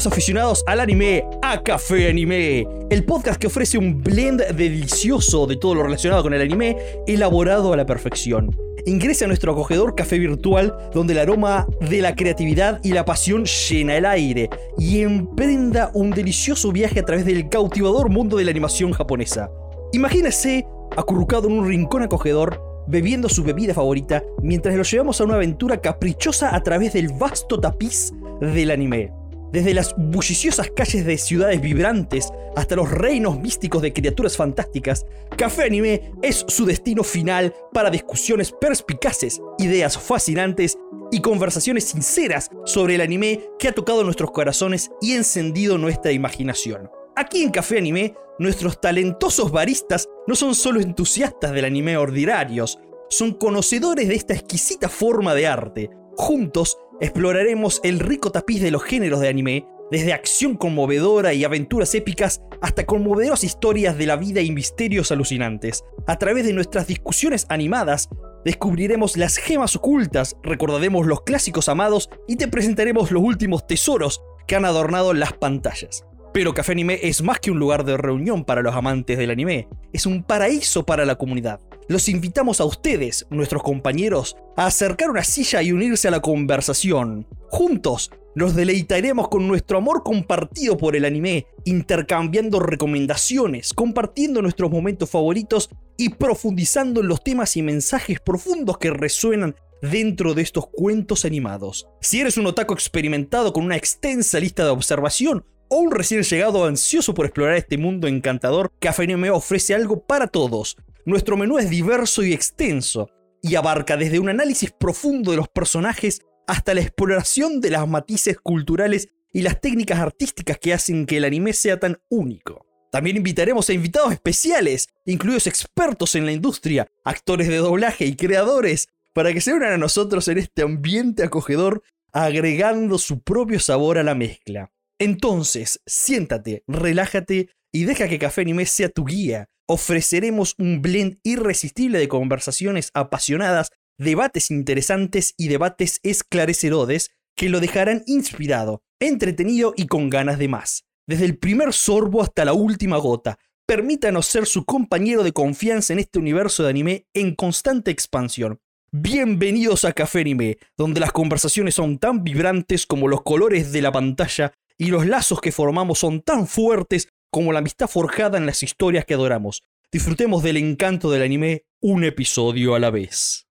compañeros aficionados al anime, a Café Anime, el podcast que ofrece un blend delicioso de todo lo relacionado con el anime, elaborado a la perfección. Ingrese a nuestro acogedor café virtual, donde el aroma de la creatividad y la pasión llena el aire, y emprenda un delicioso viaje a través del cautivador mundo de la animación japonesa. Imagínese acurrucado en un rincón acogedor, bebiendo su bebida favorita, mientras lo llevamos a una aventura caprichosa a través del vasto tapiz del anime. Desde las bulliciosas calles de ciudades vibrantes hasta los reinos místicos de criaturas fantásticas, Café Anime es su destino final para discusiones perspicaces, ideas fascinantes y conversaciones sinceras sobre el anime que ha tocado nuestros corazones y encendido nuestra imaginación. Aquí en Café Anime, nuestros talentosos baristas no son solo entusiastas del anime ordinarios, son conocedores de esta exquisita forma de arte. Juntos exploraremos el rico tapiz de los géneros de anime, desde acción conmovedora y aventuras épicas hasta conmovedoras historias de la vida y misterios alucinantes. A través de nuestras discusiones animadas, descubriremos las gemas ocultas, recordaremos los clásicos amados y te presentaremos los últimos tesoros que han adornado las pantallas. Pero Café Anime es más que un lugar de reunión para los amantes del anime, es un paraíso para la comunidad. Los invitamos a ustedes, nuestros compañeros, a acercar una silla y unirse a la conversación. Juntos nos deleitaremos con nuestro amor compartido por el anime, intercambiando recomendaciones, compartiendo nuestros momentos favoritos y profundizando en los temas y mensajes profundos que resuenan dentro de estos cuentos animados. Si eres un otaku experimentado con una extensa lista de observación o un recién llegado ansioso por explorar este mundo encantador, Café Anime ofrece algo para todos. Nuestro menú es diverso y extenso, y abarca desde un análisis profundo de los personajes hasta la exploración de las matices culturales y las técnicas artísticas que hacen que el anime sea tan único. También invitaremos a invitados especiales, incluidos expertos en la industria, actores de doblaje y creadores, para que se unan a nosotros en este ambiente acogedor, agregando su propio sabor a la mezcla. Entonces, siéntate, relájate y deja que Café Anime sea tu guía. Ofreceremos un blend irresistible de conversaciones apasionadas, debates interesantes y debates esclarecedores que lo dejarán inspirado, entretenido y con ganas de más. Desde el primer sorbo hasta la última gota, permítanos ser su compañero de confianza en este universo de anime en constante expansión. Bienvenidos a Café Anime, donde las conversaciones son tan vibrantes como los colores de la pantalla y los lazos que formamos son tan fuertes como la amistad forjada en las historias que adoramos. Disfrutemos del encanto del anime un episodio a la vez.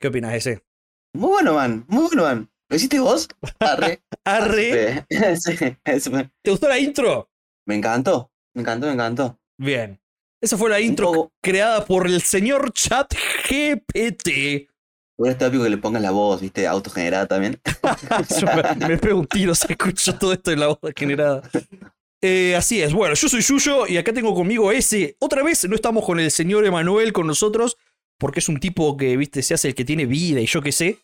¿Qué opinas, ese? Muy bueno, man. Muy bueno, man. ¿Lo hiciste vos? Arre. Arre. ¿Te gustó la intro? Me encantó. Me encantó, me encantó. Bien. Esa fue la intro creada por el señor Chat GPT. Hubiera estado épico que le pongas la voz, viste, autogenerada también. Me, pego un tiro, se escucha todo esto en la voz generada. Eh, así es, bueno, yo soy Yuyo y acá tengo conmigo ese. Otra vez no estamos con el señor Emanuel con nosotros, porque es un tipo que, viste, se hace el que tiene vida y yo qué sé.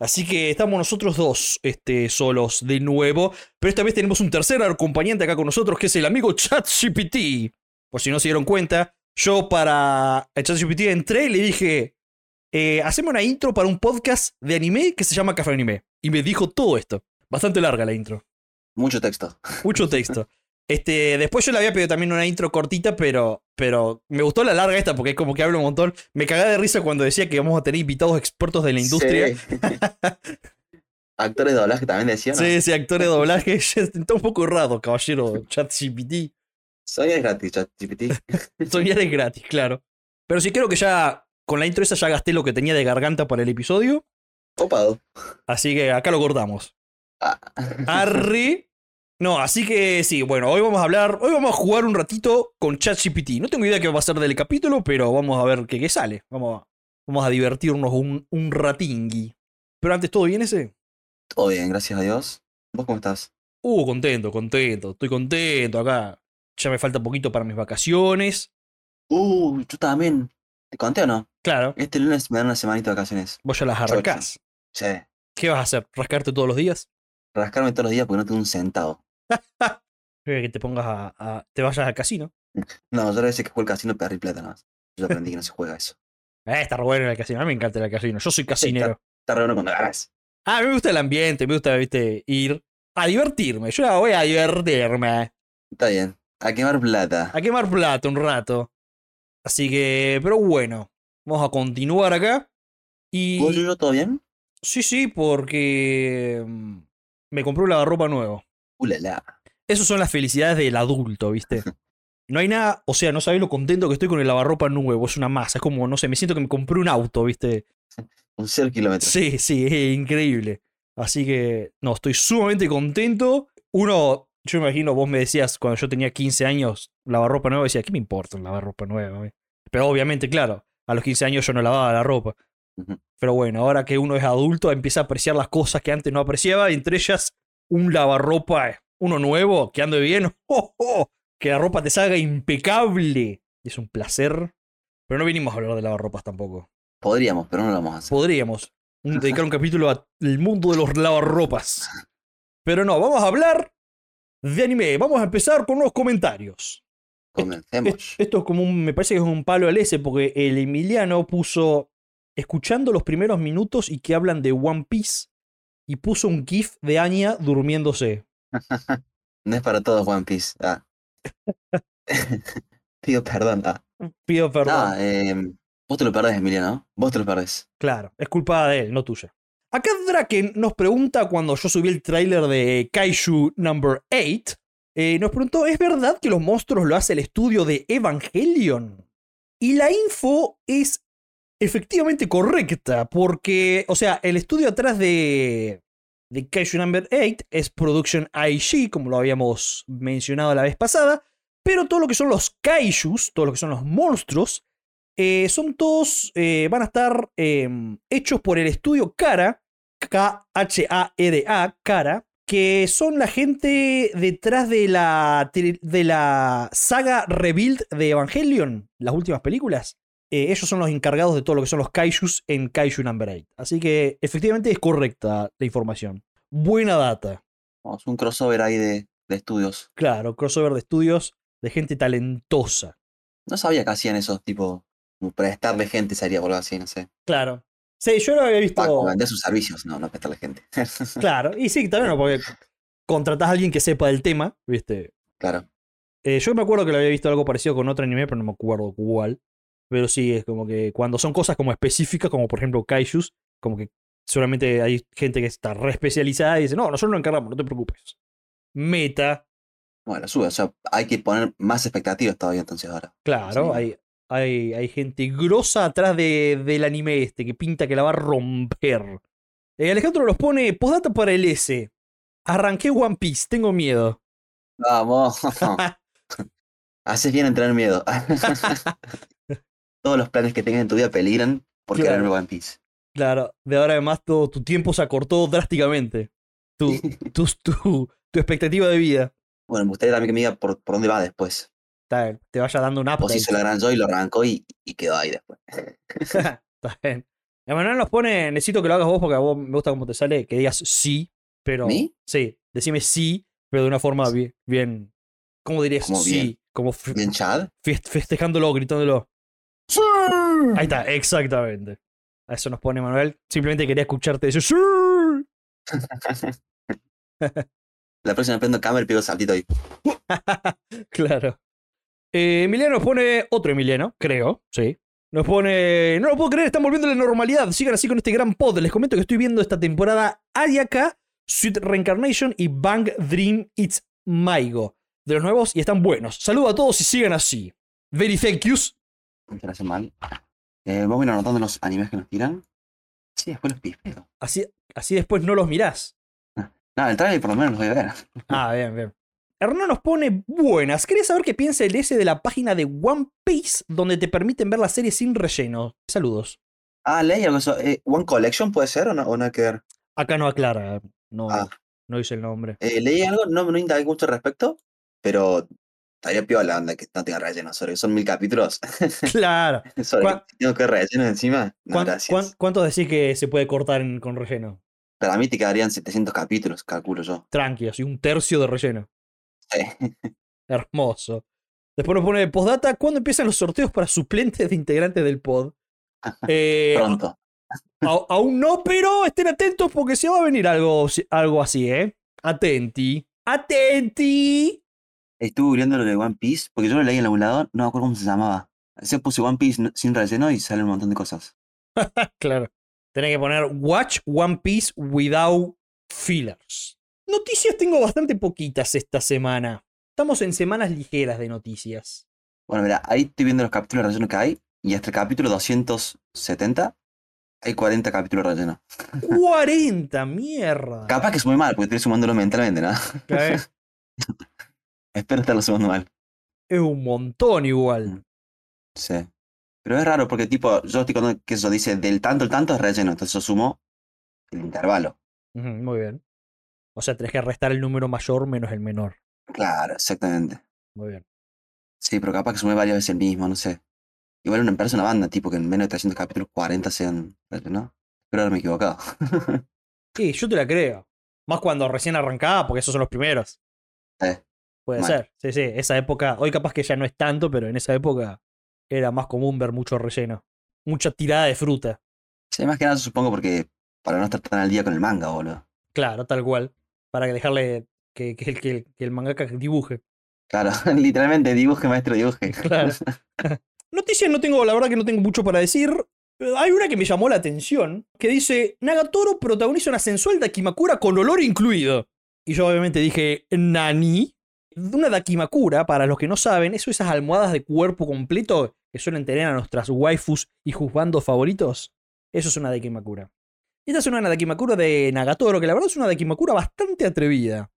Así que estamos nosotros dos este, solos de nuevo. Pero esta vez tenemos un tercer acompañante acá con nosotros, que es el amigo ChatGPT. Por si no se dieron cuenta, yo para ChatGPT entré y le dije, eh, haceme una intro para un podcast de anime que se llama Café Anime. Y me dijo todo esto. Bastante larga la intro. Mucho texto. Mucho texto. Este, después yo le había pedido también una intro cortita, pero, pero me gustó la larga esta porque es como que hablo un montón. Me cagaba de risa cuando decía que vamos a tener invitados expertos de la industria. Sí. Actores de doblaje también decían. ¿no? Sí, sí, actor de doblaje. Está un poco errado, caballero ChatGPT. Soy es gratis, ChatGPT. Soñar es gratis, claro. Pero sí creo que ya con la intro esa ya gasté lo que tenía de garganta para el episodio. Copado. Así que acá lo cortamos. Ah. Arri. No, así que sí, bueno, hoy vamos a hablar, hoy vamos a jugar un ratito con ChatGPT. No tengo idea qué va a ser del capítulo, pero vamos a ver qué, qué sale. Vamos a, vamos a divertirnos un, un ratingui. Pero antes, ¿todo bien ese? Todo bien, gracias a Dios. ¿Vos cómo estás? Uh, contento, contento, estoy contento acá. Ya me falta poquito para mis vacaciones. Uh, yo también. ¿Te conté o no? Claro, Este lunes me dan una semanita de vacaciones. vos ya las arrancás. Sí. ¿Qué vas a hacer? ¿Rascarte todos los días? Rascarme todos los días porque no tengo un centavo. Que te pongas a, a- te vayas al casino. No, yo a veces que juego el casino perdí plata nada más. Yo aprendí que no se juega eso. Eh, está re bueno en el casino. A mí me encanta el casino. Yo soy casinero. Está re bueno cuando ganas. Ah, a mí me gusta el ambiente, me gusta, viste, ir. a divertirme. Yo voy a divertirme. Está bien. A quemar plata. A quemar plata un rato. Así que, pero bueno. Vamos a continuar acá. Y. ¿Vos, yo, todo bien? Sí, sí, porque. mm, Me compré un lavarropa nuevo. Ulala. Esas son las felicidades del adulto, ¿viste? No hay nada, o sea, no sabés lo contento que estoy con el lavarropa nuevo, es una masa, es como, no sé, me siento que me compré un auto, ¿viste? Un cero kilómetros. Sí, sí, es increíble. Así que, no, estoy sumamente contento. Uno, yo me imagino, vos me decías cuando yo tenía 15 años, lavarropa nueva, decía, ¿qué me importa un lavarropa nueva? eh?". Pero obviamente, claro, a los 15 años yo no lavaba la ropa. Pero bueno, ahora que uno es adulto, empieza a apreciar las cosas que antes no apreciaba, entre ellas un lavarropa, eh, uno nuevo, que ande bien, ¡oh, oh! que la ropa te salga impecable. Es un placer. Pero no vinimos a hablar de lavarropas tampoco. Podríamos, pero no lo vamos a hacer. Podríamos dedicar un capítulo al mundo de los lavarropas. Pero no, vamos a hablar de anime. Vamos a empezar con unos comentarios. Comencemos. Es- Esto es como un, me parece que es un palo al S porque el Emiliano puso escuchando los primeros minutos y que hablan de One Piece y puso un gif de Anya durmiéndose. No es para todos One Piece. Ah. Pido perdón. Ah. Pido perdón. Eh, vos te lo perdés, Emiliano. Vos te lo perdés. Claro, es culpa de él, no tuya. Acá Draken nos pregunta cuando yo subí el tráiler de Kaiju Number 8. eh, nos preguntó, ¿es verdad que los monstruos lo hace el estudio de Evangelion? Y la info es efectivamente correcta, porque, o sea, el estudio atrás de, de Kaiju Number 8 es Production IG, como lo habíamos mencionado la vez pasada, pero todo lo que son los Kaijus, todo lo que son los monstruos, eh, son todos, eh, van a estar eh, hechos por el estudio Kara, K-H-A-R-A, Kara, que son la gente detrás de la, de la saga Rebuild de Evangelion, las últimas películas. Eh, ellos son los encargados de todo lo que son los kaijus en Kaiju Number 8. Así que efectivamente es correcta la información. Buena data. Vamos, un crossover ahí de, de estudios. Claro, crossover de estudios de gente talentosa. No sabía que hacían esos tipo. Prestarle gente sería algo así, no sé. Claro. Sí, yo lo había visto. Vender sus servicios, no, no prestarle gente. Claro, y sí, también, ¿no? porque contratás a alguien que sepa del tema, ¿viste? claro. Eh, yo me acuerdo que lo había visto algo parecido con otro anime, pero no me acuerdo cuál. Pero sí, es como que cuando son cosas como específicas, como por ejemplo Kaijus, como que solamente hay gente que está re especializada y dice, no, nosotros lo encargamos, no te preocupes. Meta, Bueno, sube. O sea, hay que poner más expectativas todavía entonces ahora. claro, Sí. hay, hay, hay gente grosa atrás de, del anime este que pinta que la va a romper. Eh, Alejandro nos pone, postdata para el S. Arranqué One Piece, tengo miedo. Vamos. Haces bien en tener miedo. Todos los planes que tengas en tu vida peligran por Claro. querer One Piece. Claro, de ahora además todo tu tiempo se acortó drásticamente. Tu, tu, tu, tu expectativa de vida. Bueno, me gustaría también que me diga por, por dónde va después. Está bien, te vaya dando un O update. si se lo y lo arrancó y, y quedó ahí después. Está bien. Emanuel nos pone, necesito que lo hagas vos porque a vos me gusta cómo te sale, que digas sí, pero... ¿Mí? Sí, decime sí, pero de una forma bien... bien ¿Cómo dirías ¿Cómo sí? bien? Como Bien, Chad. fest- festejándolo, gritándolo. Ahí está, exactamente. A eso nos pone Manuel. Simplemente quería escucharte decir sí. La próxima prendo cámara y pego saltito ahí. claro. Eh, Emiliano nos pone otro Emiliano, creo, sí. Nos pone. No lo puedo creer, están volviendo a la normalidad. Sigan así con este gran pod. Les comento que estoy viendo esta temporada Ayaka, Sweet Reincarnation y Bang Dream It's Maigo. De los nuevos y están buenos. Saludo a todos y sigan así. Very thank yous. Muchas gracias, mal. Eh, vamos a ir anotando los animes que nos tiran. Sí, después los pifeo. Así, así después no los mirás. No, el trailer por lo menos los voy a ver. Ah, bien, bien. Hernán nos pone buenas. Quería saber qué piensa el S de la página de One Piece, donde te permiten ver la serie sin relleno. Saludos. Ah, leí algo eso. Eh, ¿One Collection puede ser o no, o nada que ver? Acá no aclara, no, Ah. no dice el nombre. Eh, leí algo, no, no indagué mucho al respecto, pero estaría piola onda que no tenga relleno. Sobre, son mil capítulos. Claro. sobre ¿Cuán- que tengo que relleno encima. No, ¿Cuán- gracias. cuán- ¿Cuántos decís que se puede cortar en- con relleno? Para mí te quedarían 700 capítulos, calculo yo. Tranqui, así un tercio de relleno. Sí. Hermoso. Después nos pone postdata, ¿cuándo empiezan los sorteos para suplentes de integrantes del pod? Eh, Pronto. a- aún no, pero estén atentos porque se va a venir algo, algo así, ¿eh? Atenti. Atenti. Estuve viendo lo de One Piece, porque yo lo leí en algún lado, no me acuerdo cómo se llamaba. Se puse One Piece sin relleno y sale un montón de cosas. Claro. Tenés que poner Watch One Piece without fillers. Noticias tengo bastante poquitas esta semana. Estamos en semanas ligeras de noticias. Bueno, mira, ahí estoy viendo los capítulos de relleno que hay, y hasta el capítulo 270 hay 40 capítulos de relleno. 40, mierda. Capaz que es muy mal, porque estoy sumándolo mentalmente, ¿no? Claro, Espero estarlo sumando mal. Es un montón igual. Sí. Pero es raro porque, tipo, yo estoy con que eso dice del tanto al tanto es relleno, entonces yo sumo el intervalo. Muy bien. O sea, tenés que restar el número mayor menos el menor. Claro, exactamente. Muy bien. Sí, pero capaz que sume varias veces el mismo, no sé. Igual una empresa, una banda, tipo que en menos de 300 capítulos 40 sean relleno. Espero haberme equivocado. Sí, yo te la creo. Más cuando recién arrancaba, porque esos son los primeros. Sí. Puede Mal. ser. Sí, sí. Esa época, hoy capaz que ya no es tanto, pero en esa época era más común ver mucho relleno. Mucha tirada de fruta. Sí, más que nada supongo porque para no estar tan al día con el manga, boludo. Claro, tal cual. Para que dejarle que, que el, que, que el mangaka dibuje. Claro, literalmente dibuje, maestro, dibuje. Claro. Noticias no tengo, la verdad que no tengo mucho para decir. Eh, Hay una que me llamó la atención, que dice, Nagatoro protagoniza una sensual Dakimakura con olor incluido. Y yo obviamente dije, Nani. Una Dakimakura, para los que no saben, eso esas almohadas de cuerpo completo que suelen tener a nuestras waifus y juzbandos favoritos. Eso es una Dakimakura. Esta es una Dakimakura de Nagatoro, que la verdad es una Dakimakura bastante atrevida.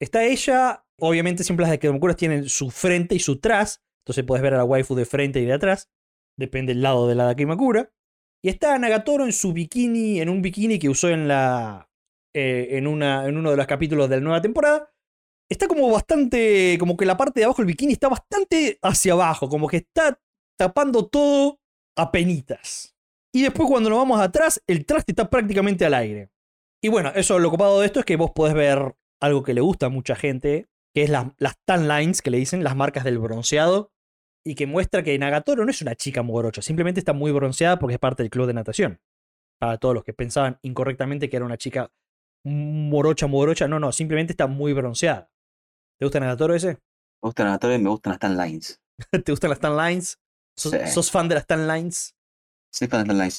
Está ella, obviamente siempre las Dakimakuras tienen su frente y su tras, entonces puedes ver a la waifu de frente y de atrás. Depende del lado de la Dakimakura. Y está Nagatoro en su bikini, en un bikini que usó en la. eh, en, una, en uno de los capítulos de la nueva temporada. Está como bastante. Como que la parte de abajo del bikini está bastante hacia abajo. Como que está tapando todo a penitas. Y después cuando nos vamos atrás, el traste está prácticamente al aire. Y bueno, eso lo copado de esto es que vos podés ver algo que le gusta a mucha gente, que es las, las tan lines que le dicen, las marcas del bronceado, y que muestra que Nagatoro no es una chica morocha, simplemente está muy bronceada porque es parte del club de natación. Para todos los que pensaban incorrectamente que era una chica morocha, morocha, no, no, simplemente está muy bronceada. ¿Te gusta Nagatoro ese? Me gustan las torres, me gustan las tan lines. ¿Te gustan las tan lines? ¿Sos, Sí. sos fan de las tan lines?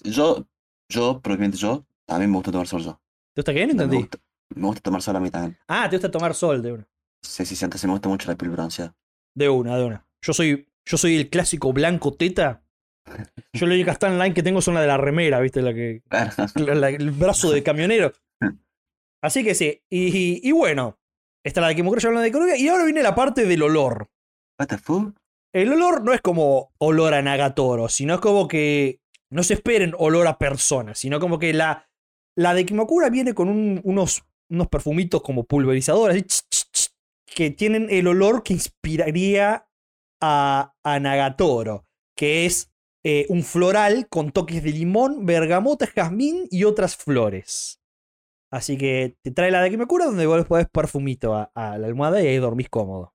Yo, yo, probablemente yo, también me gusta tomar sol yo. ¿Te gusta qué? No Me entendí. gusta, me gusta tomar sol a mí también. Ah, te gusta tomar sol de una. Sí, sí, sí, antes me gusta mucho la piel bronceada. De una, de una. Yo soy, yo soy el clásico blanco teta. Yo la única tan line que tengo son la de la remera, ¿viste? La que, Claro. la- la- el brazo de camionero. Así que sí. Y, y bueno, está la de Kimokuro hablando de economía. Y ahora viene la parte del olor. What the fuck? El olor no es como olor a Nagatoro, sino es como que no se esperen olor a personas, sino como que la, la de Kimakura viene con un- unos, unos perfumitos como pulverizadores que tienen el olor que inspiraría a, a Nagatoro, que es eh, un floral con toques de limón, bergamota, jazmín y otras flores. Así que te trae la de Kimakura donde vos podés perfumito a, a la almohada y ahí dormís cómodo.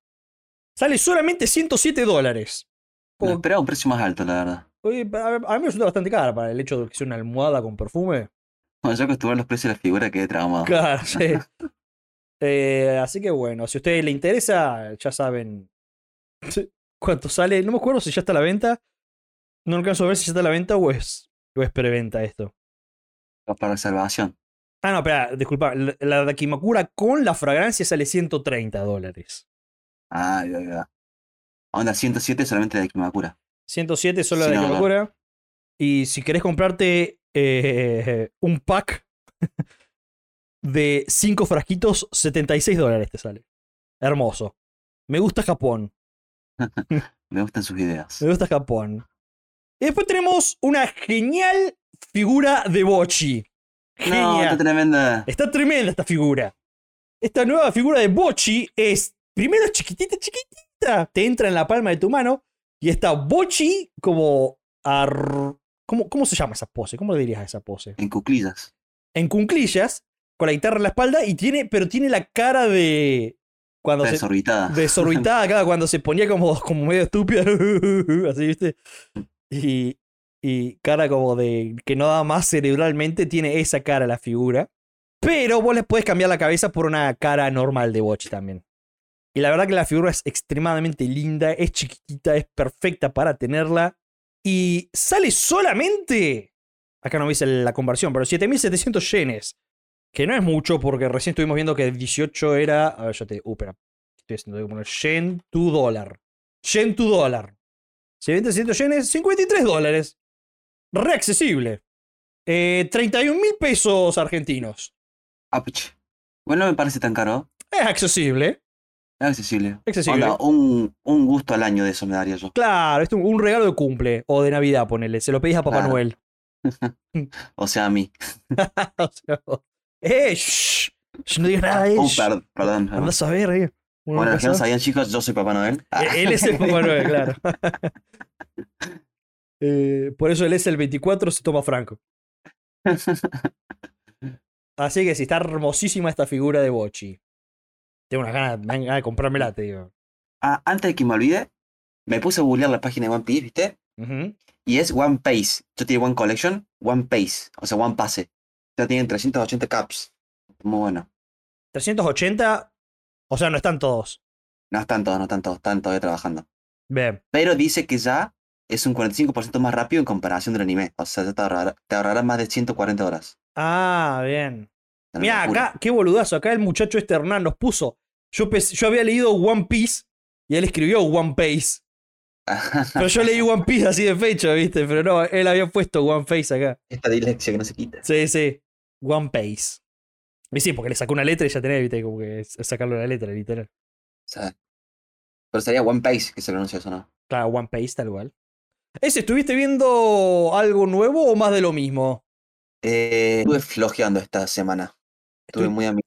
Sale solamente 107 dólares. Esperaba un precio más alto, la verdad. Oye, a mí me resulta bastante cara para el hecho de que sea una almohada con perfume. Bueno, yo acostumbrado a los precios de la figura quedé traumado. Claro, sí. Eh, así que bueno, si a ustedes les interesa, ya saben cuánto sale. No me acuerdo si ya está a la venta. No alcanzo a ver si ya está a la venta o es, o es preventa esto. Para reservación. Ah, no, espera, disculpa. La, la de Kimakura con la fragancia sale 130 dólares. Ah, ya, ya. Onda 107 solamente de Kimakura. 107 solo la de no. Kimakura. Y si querés comprarte eh, un pack de 5 frasquitos, 76 dólares te sale. Hermoso. Me gusta Japón. Me gustan sus ideas. Me gusta Japón. Y después tenemos una genial figura de Bochi. No, Genial. está tremenda. Está tremenda esta figura. Esta nueva figura de Bochi es, primero chiquitita, chiquitita. Te entra en la palma de tu mano y está Bochi como... ar- ¿Cómo, ¿Cómo se llama esa pose? ¿Cómo le dirías a esa pose? En cuclillas. En cunclillas, con la guitarra en la espalda y tiene, pero tiene la cara de... Cuando se, desorbitada. desorbitada, claro, cuando se ponía como, como medio estúpida, así, ¿viste? Y, y cara como de que no da más cerebralmente, tiene esa cara la figura. Pero vos les podés cambiar la cabeza por una cara normal de Bochi también. Y la verdad que la figura es extremadamente linda, es chiquitita, es perfecta para tenerla. Y sale solamente. Acá no dice la conversión, pero 7700 yenes. Que no es mucho porque recién estuvimos viendo que 18 era. A ver, yo te. Uh, espera. Estoy haciendo como yen to dólar. Yen to dólar. 7700 yenes, 53 dólares. Re accesible. Eh, 31 mil pesos argentinos. Bueno, no me parece tan caro. Es accesible. Es accesible. Accesible. Onda, un, un gusto al año de eso me daría yo. Claro, es un regalo de cumple o de Navidad, ponele. Se lo pedís a Papá Claro. Noel. O sea, a mí. O sea, ¡Eh! shh, shh, no digas nada. Oh, shh. per- perdón. perdón. Andás a ver, eh. Bueno, no los que no sabían, chicos, yo soy Papá Noel. Ah, Eh, Él es el Papá Noel, claro. Eh, por eso él es el 24, se toma Franco. Así que sí, está hermosísima esta figura de Bochi. Tengo unas ganas, me dan ganas de comprármela, te digo. Ah, antes de que me olvide, me puse a googlear la página de One Piece, ¿viste? Y es One Pace. Yo tiene One Collection, One Pace. O sea, One Pase. Ya tienen 380 caps. Muy bueno. 380, o sea, no están todos. No están todos, no están todos, están todavía trabajando. Bien. Pero dice que ya es un 45% más rápido en comparación del anime. O sea, ya te ahorrará, te ahorrará más de 140 horas. Ah, bien. Una Mira, acá, qué boludazo. Acá el muchacho este Hernán nos puso. Yo, había leído One Piece y él escribió One Piece. Pero yo leí One Piece así de fecho, ¿viste? Pero no, él había puesto One Face acá. Esta dislexia que no se quita. Sí, sí. One Piece. Y sí, porque le sacó una letra y ya tenés, ¿viste? Como que es sacarle una letra, literal. O sea, pero sería One Pace que se pronuncia eso, ¿no? Claro, One Piece, tal cual. ¿Ese estuviste viendo algo nuevo o más de lo mismo? Eh, estuve flojeando esta semana. Estuve muy a mi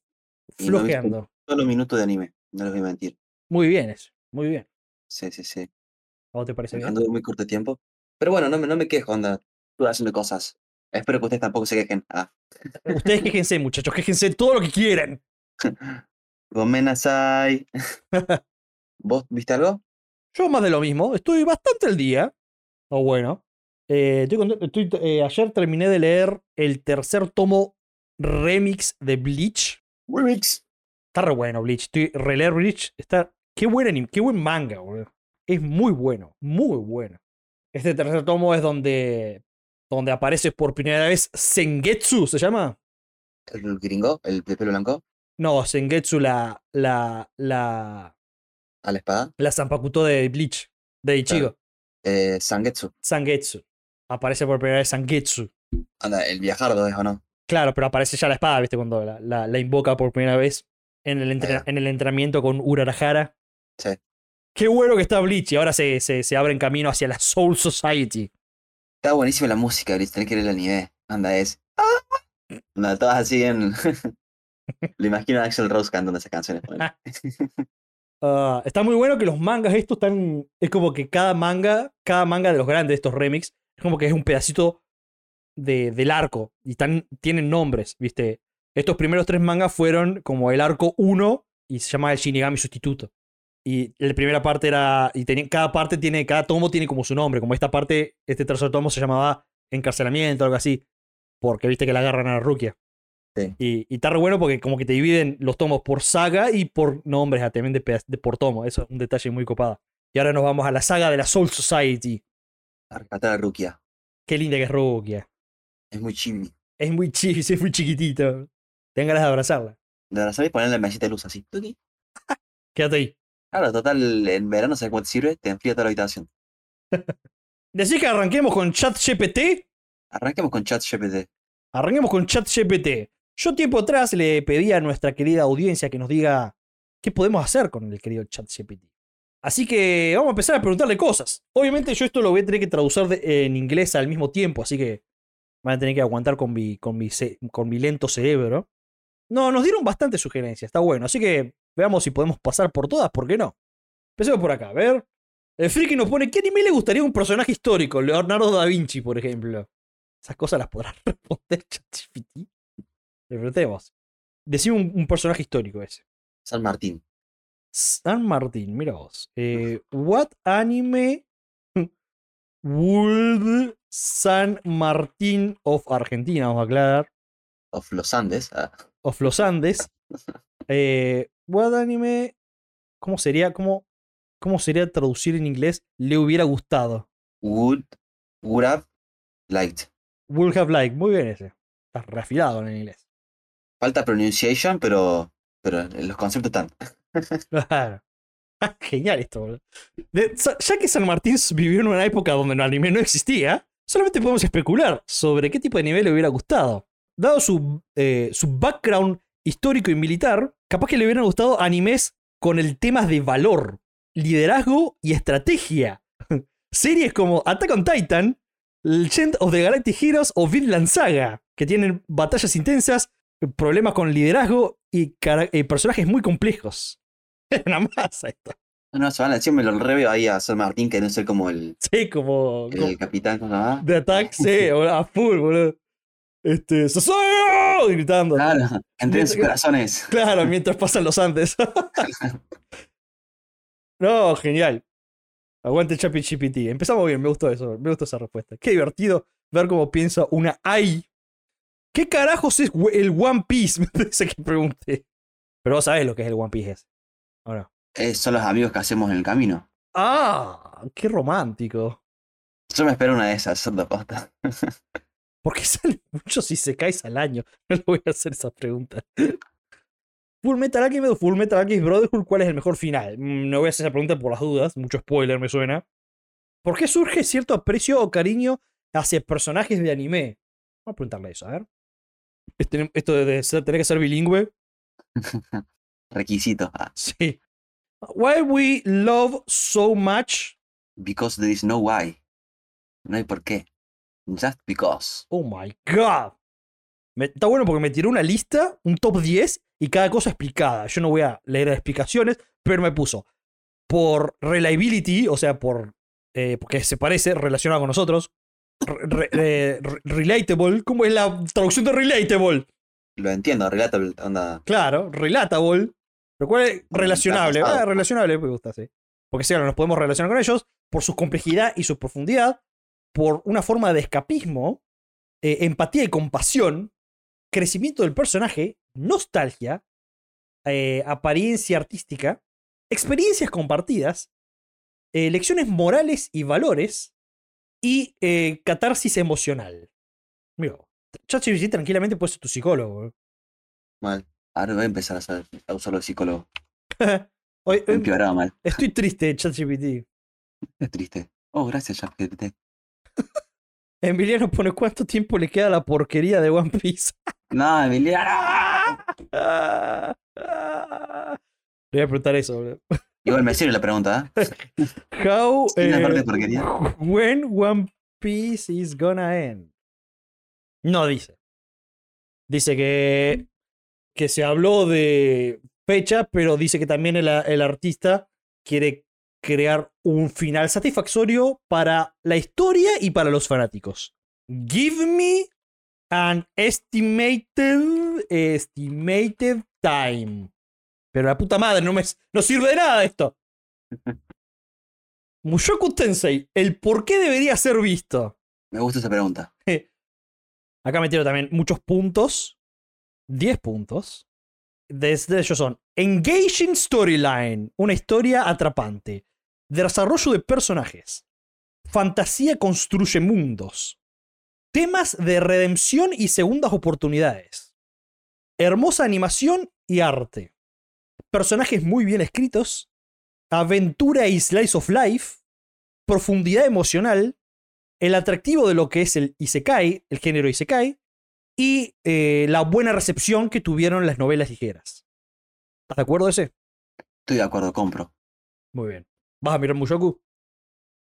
y no flojeando. solo minutos de anime. No les voy a mentir. Muy bien eso. Muy bien. Sí, sí, sí. ¿A vos te parece bien? Anduve muy corto de tiempo. Pero bueno, no me, no me quejo, anda. Estuve haciendo cosas. Espero que ustedes tampoco se quejen. Ah. Ustedes quéjense, muchachos. Quéjense todo lo que quieran. Gomenasai. ¿Vos viste algo? Yo más de lo mismo. Estoy bastante al día. O bueno. Eh, estoy contento- estoy- eh, ayer terminé de leer el tercer tomo remix de Bleach. Remix. Está re bueno Bleach. Estoy releer Bleach. Está. Qué buen qué buen manga, boludo. Es muy bueno. Muy bueno. Este tercer tomo es donde. Donde aparece por primera vez Sengetsu, ¿se llama? ¿El gringo? ¿El de pelo blanco? No, Sengetsu, la. la. la. ¿A la espada? la Zanpakuto de Bleach. De Ichigo. Eh, Sangetsu. Sangetsu. Aparece por primera vez Sangetsu. Anda, el viajardo es o no. Claro, pero aparece ya la espada, ¿viste? Cuando la, la- la invoca por primera vez en el, entre- Ah. en el entrenamiento con Urarahara. Sí. Qué bueno que está Bleach y ahora se, se, se abre en camino hacia la Soul Society. Está buenísima la música, Gris. Tenés que leer el anime. Anda, es. Anda, todas así en. Lo imagino a Axel Rose cantando esas canciones. Ah, está muy bueno que los mangas estos están. Es como que cada manga, cada manga de los grandes de estos remix, es como que es un pedacito de, del arco. Y están, tienen nombres, ¿viste? Estos primeros tres mangas fueron como el arco 1 y se llama el Shinigami Sustituto. Y la primera parte era. Y tenía, cada parte tiene. Cada tomo tiene como su nombre. Como esta parte, este tercer tomo se llamaba Encarcelamiento o algo así. Porque viste que la agarran a la Rukia. Sí. Y, y está re bueno porque como que te dividen los tomos por saga y por nombres ah, también de, de por tomo. Eso es un detalle muy copado. Y ahora nos vamos a la saga de la Soul Society. A rescatar a Rukia. Qué linda que es Rukia. Es muy chibi. Es muy chi, es muy chiquitito. Tengan ganas de abrazarla. De verdad, ¿sabes? Ponerle mesita de luz así. Tuki. Quédate ahí. Claro, total, en verano, ¿sabes cómo te sirve? Te enfría toda la habitación. Decís que arranquemos con ChatGPT. Arranquemos con ChatGPT. Arranquemos con ChatGPT. Yo tiempo atrás le pedí a nuestra querida audiencia que nos diga qué podemos hacer con el querido ChatGPT. Así que vamos a empezar a preguntarle cosas. Obviamente yo esto lo voy a tener que traducir de- en inglés al mismo tiempo, así que van a tener que aguantar con mi, con mi, con mi lento cerebro. No, nos dieron bastantes sugerencias, está bueno. Así que veamos si podemos pasar por todas, ¿por qué no? Empecemos por acá, a ver. El friki nos pone, ¿qué anime le gustaría un personaje histórico? Leonardo da Vinci, por ejemplo. Esas cosas las podrá responder ChatGPT. Preguntemos. Decime un, un personaje histórico ese. San Martín. San Martín, mira vos. Eh, what anime would San Martín of Argentina, vamos a aclarar, Of los Andes. ah. Of los Andes. Eh, what anime. ¿Cómo sería? ¿Cómo, ¿Cómo sería traducir en inglés? Le hubiera gustado. Would, would have liked. Would have liked. Muy bien ese. Estás reafilado en inglés. Falta pronunciation, pero, pero los conceptos están. Claro. Ah, Genial esto, boludo. De- ya que San Martín vivió en una época donde el anime no existía, solamente podemos especular sobre qué tipo de nivel le hubiera gustado. Dado su, eh, su background histórico y militar, capaz que le hubieran gustado animes con el temas de valor, liderazgo y estrategia. Series como Attack on Titan, Legend of the Galactic Heroes o Vinland Saga, que tienen batallas intensas, problemas con liderazgo y eh, personajes muy complejos. Una masa esto. No, no, se van a decir, me lo reveo ahí a San Martín, que no ser como el, Sí, como, como el capitán, ¿cómo se llama? de Attack, sí, a full, boludo. Este, ¡Sasayo! gritando. Claro, entre sus corazones. Claro, mientras pasan los antes. no, genial. Aguante Chapi GPT. Empezamos bien, me gustó eso, me gustó esa respuesta. Qué divertido ver cómo piensa una AI. ¿Qué carajos es el One Piece? Me parece que pregunté. Pero vos sabés lo que es el One Piece ese. ¿O no? Eh, son los amigos que hacemos en el camino. Ah, qué romántico. Yo me espero una de esas, son de posta. Porque salen muchos si se caes al año. No le voy a hacer esa pregunta. Full Metal Alchemist o Full Metal Alchemist Brotherhood, ¿cuál es el mejor final? Mm, No voy a hacer esa pregunta por las dudas, mucho spoiler me suena. ¿Por qué surge cierto aprecio o cariño hacia personajes de anime? Vamos a preguntarle eso, a ver. Este- Esto de ser- tener que ser bilingüe. Requisito. Ah, Sí. Why we love so much. because there is no why. No hay por qué. Just because. Oh my god. Me- está bueno porque me tiró una lista, un top 10 y cada cosa explicada. Yo no voy a leer las explicaciones, pero me puso por reliability, o sea, por eh, porque se parece, relacionado con nosotros. Re- re- eh, re- relatable, ¿cómo es la traducción de relatable? Lo entiendo, relatable, onda. Claro, relatable. Pero ¿cuál es? Relacionable. Ah, relacionable, me gusta, sí. Porque sí, claro, nos podemos relacionar con ellos por su complejidad y su profundidad, por una forma de escapismo, eh, empatía y compasión, crecimiento del personaje, nostalgia, eh, apariencia artística, experiencias compartidas, eh, lecciones morales y valores y catarsis emocional. Mira, ChatGPT tranquilamente puede ser tu psicólogo. Mal. Ahora voy a empezar a, hacer, a usarlo de psicólogo. Hoy, mal. estoy triste, ChatGPT. Es triste. Oh, gracias, ChatGPT. Emiliano pone cuánto tiempo le queda a la porquería de One Piece. No, Emiliano. Ah, ah. Le voy a preguntar eso. boludo. Igual me sirve la pregunta, ¿eh? How, una eh, parte de porquería. when One Piece is gonna end? No dice. Dice que, que se habló de fecha, pero dice que también el, el artista quiere crear un final satisfactorio para la historia y para los fanáticos. Give me an estimated, estimated time. Pero la puta madre, no, me, no sirve de nada esto. Mushoku Tensei, el por qué debería ser visto. Me gusta esa pregunta. Acá metieron también muchos puntos. 10 puntos. Desde ellos son Engaging Storyline, una historia atrapante. Desarrollo de personajes. Fantasía construye mundos. Temas de redención y segundas oportunidades. Hermosa animación y arte. Personajes muy bien escritos. Aventura y slice of life. Profundidad emocional. El atractivo de lo que es el Isekai, el género Isekai. Y eh, la buena recepción que tuvieron las novelas ligeras. ¿Estás de acuerdo ese? Estoy de acuerdo, compro. Muy bien. ¿Vas a mirar Mushoku?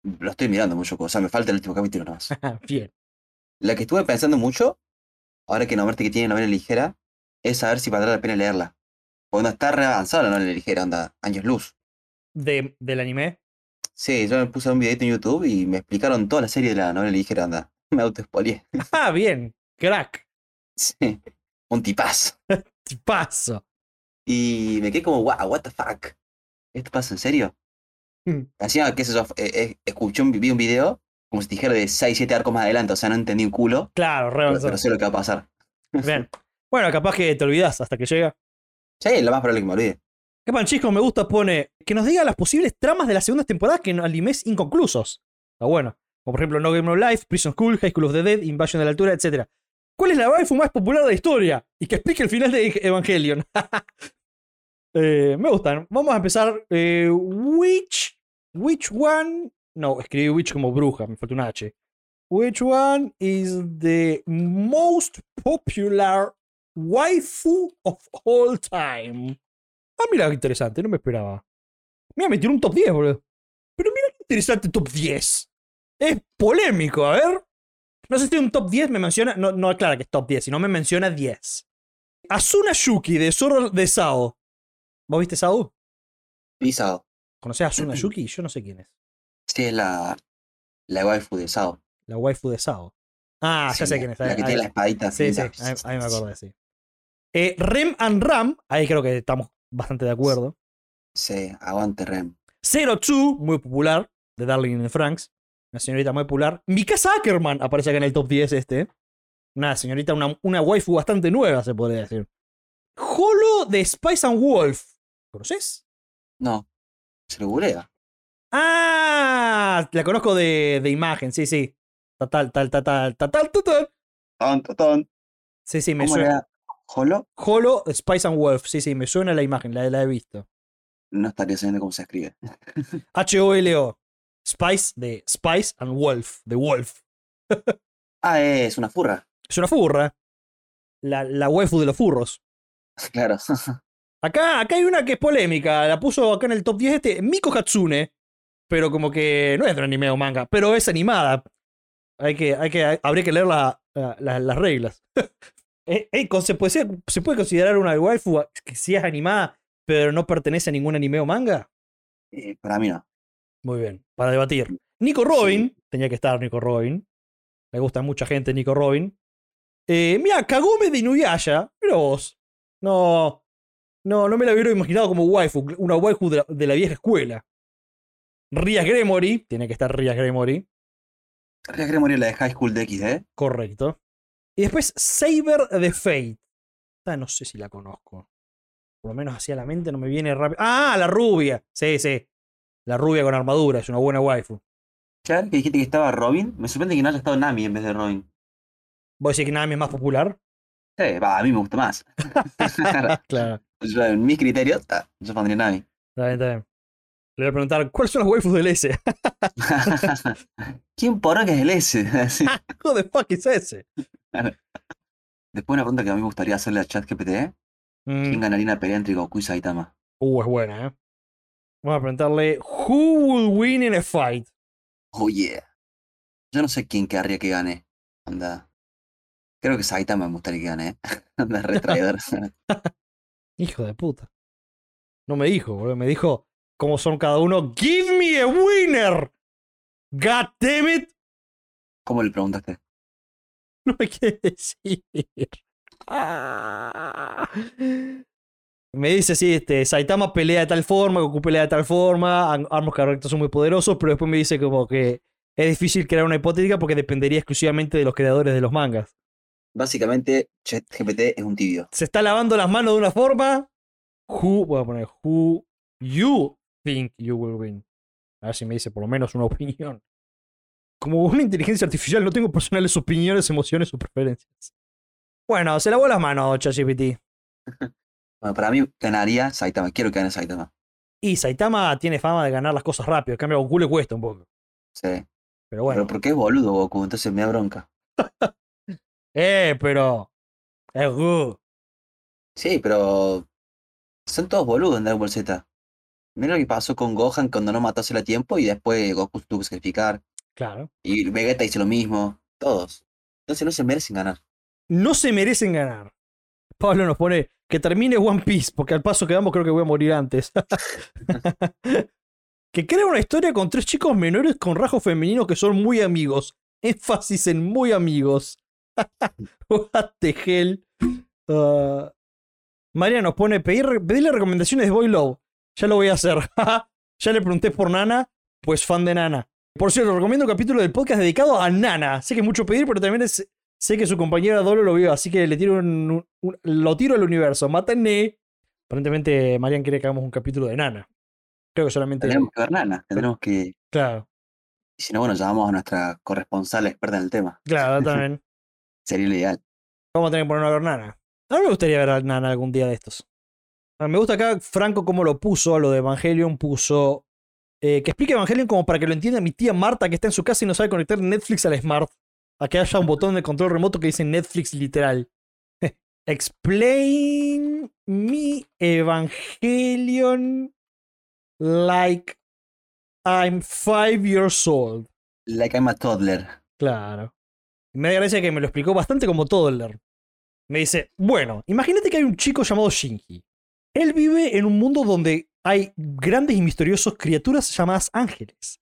Lo estoy mirando mucho, o sea, me falta el último capítulo nomás. bien. La que estuve pensando mucho, ahora que nombraste que tiene novela ligera, es saber si valdrá la pena leerla. Porque no está re avanzada la novela ligera, anda, años luz. De, del anime. Sí, yo me puse un videito en YouTube y me explicaron toda la serie de la novela ligera, anda. Me autoespolié. Ah, bien. Crack. Sí, un tipazo. Tipazo. Y me quedé como, wow, what the fuck. ¿Esto pasa en serio? Mm. Hacía, qué sé yo, eh, eh, escuché un, vi un video, como si dijera de 6, 7 arcos más adelante, o sea, no entendí un culo, Claro, re pero, sé lo que va a pasar. Bien. Bueno, capaz que te olvidás hasta que llega. Sí, lo más probable que me olvide. Capaz Chisco me gusta pone que nos diga las posibles tramas de las segundas temporadas que animes inconclusos. Está bueno. Como por ejemplo No Game No Life, Prison School, High School of the Dead, Invasion de la Altura, etc. ¿Cuál es la waifu más popular de la historia? Y que explique el final de Evangelion. Eh, me gustan. Vamos a empezar. Eh, which. Which one. No, escribí witch como bruja, me falta una H. Which one is the most popular waifu of all time? Ah, mira qué interesante, no me esperaba. Mira, me tiró un top 10, boludo. Pero mira qué interesante top 10. Es polémico, a ver. No sé si un top 10 me menciona. No, no aclara que es top 10, sino me menciona 10. Asuna Yuki de Zorro de Sao. ¿Vos viste Sao? Pisado. ¿Conocés a Asuna Yuki? Yo no sé quién es. Sí, es la. La waifu de Sao. La waifu de Sao. Ah, ya sé quién es. La ahí- que ahí- tiene la espadita Sí, sí, ahí, ahí me acordé, sí. Eh, Rem and Ram, ahí creo que estamos bastante de acuerdo. Sí, aguante Rem. Zero Two, muy popular, de Darling in the Franks. Una señorita muy popular. Mikasa Ackerman aparece acá en el top 10 este. Una señorita, una, una waifu bastante nueva, se podría decir. Holo de Spice and Wolf. ¿Conoces? No. Se lo googlea. Ah, la conozco de, de imagen, sí, sí. Tal, tal, tal, tal, tal, tal, tal. Ton, ton, ton. Sí, sí, me ¿Cómo suena. era? ¿Holo? Holo Spice and Wolf, sí, sí, me suena la imagen, la, la he visto. No estaría sabiendo cómo se escribe. H-O-L-O. Spice de Spice and Wolf, de Wolf. Ah, es una furra. Es una furra. La, la waifu de los furros. Claro. Acá, acá hay una que es polémica. La puso acá en el top 10 este. Miko Hatsune. Pero como que no es de un anime o manga. Pero es animada. Hay que, hay que, habría que leer la- la- la- las reglas. Eh, eh, ¿se, puede, ser- ¿Se puede considerar una waifu que sí es animada, pero no pertenece a ningún anime o manga? Eh, para mí no. Muy bien, para debatir. Nico Robin, tenía que estar Nico Robin. Me gusta mucha gente Nico Robin. Eh, mira, Kagome de Inuyasha. Mira vos. No, no, no me la hubiera imaginado como waifu, una waifu de la, de la vieja escuela. Ria Gremory, tiene que estar Ria Gremory, Ria Gremory la de High School de X, ¿eh? correcto. Y después Saber de Fate. Esta no sé si la conozco. Por lo menos hacia la mente no me viene rápido. Ah, la rubia. Sí, sí. La rubia con armadura, es una buena waifu. Claro, que dijiste que estaba Robin. Me sorprende que no haya estado Nami en vez de Robin. ¿Vos decís que Nami es más popular? Sí, va, a mí me gusta más. claro. Yo, en mis criterios, ah, yo pondría Nami. Está bien, está bien. Le voy a preguntar, ¿cuáles son las waifus del S? ¿Quién porra que es el S? ¿Who the fuck is ese? Después una pregunta que a mí me gustaría hacerle a ChatGPT. ¿eh? ¿Quién Mm, ganaría una pelea entre Goku y Saitama? Uh, es buena, ¿eh? Vamos a preguntarle, ¿Who would win in a fight? Oh yeah. Yo no sé quién querría que gane. Anda. Creo que Saitama me gustaría que gane. ¿eh? Anda, re traidor. Hijo de puta. No me dijo, boludo. Me dijo cómo son cada uno. ¡Give me a winner! God damn it. ¿Cómo le preguntaste? No me quiere decir. Ah. Me dice, sí, este, Saitama pelea de tal forma, Goku pelea de tal forma, am- ambos caracteres son muy poderosos, pero después me dice como que es difícil crear una hipotética porque dependería exclusivamente de los creadores de los mangas. Básicamente, ChatGPT es un tibio. Se está lavando las manos de una forma. Who, voy a poner, who you think you will win. A ver si me dice por lo menos una opinión. Como una inteligencia artificial, no tengo personales opiniones, emociones o preferencias. Bueno, se lavó las manos, ChatGPT. Bueno, para mí ganaría Saitama. Quiero que gane Saitama. Y Saitama tiene fama de ganar las cosas rápido. En cambio, a Goku le cuesta un poco. Sí. Pero bueno. Pero porque es boludo Goku, entonces me da bronca. Eh, pero. Es Goku. Sí, pero. Son todos boludos en Dragon Ball Z. Mira lo que pasó con Gohan cuando no mató a tiempo y después Goku tuvo que sacrificar. Claro. Y Vegeta hizo lo mismo. Todos. Entonces no se merecen ganar. No se merecen ganar. Pablo nos pone que termine One Piece, porque al paso que vamos creo que voy a morir antes. que crea una historia con tres chicos menores con rasgos femeninos que son muy amigos. Énfasis en muy amigos. What the hell. Ah, María nos pone pedir, pedirle recomendaciones de Boy Love. Ya lo voy a hacer. ya le pregunté por Nana, pues fan de Nana. Por cierto, recomiendo un capítulo del podcast dedicado a Nana. Sé que es mucho pedir, pero también es Sé que su compañera Dolo lo vio, así que le tiro un, un- lo tiro al universo. Mátenme. Aparentemente, Marian quiere que hagamos un capítulo de Nana. Creo que solamente. Tendremos que ver nana. Tendremos que. Claro, Y si no, bueno, llamamos a nuestra corresponsal experta en el tema. claro, también. Sería lo ideal. Vamos a tener que ponernos a ver Nana. A mí me gustaría ver a Nana algún día de estos. Me gusta acá Franco cómo lo puso, a lo de Evangelion puso. eh, que explique Evangelion como para que lo entienda mi tía Marta que está en su casa y no sabe conectar Netflix al Smart. A que haya un botón de control remoto que dice Netflix literal. Explain me Evangelion like I'm five years old. Like I'm a toddler. Claro. Me da gracia que me lo explicó bastante como Toddler. Me dice, bueno, imagínate que hay un chico llamado Shinji. Él vive en un mundo donde hay grandes y misteriosas criaturas llamadas ángeles.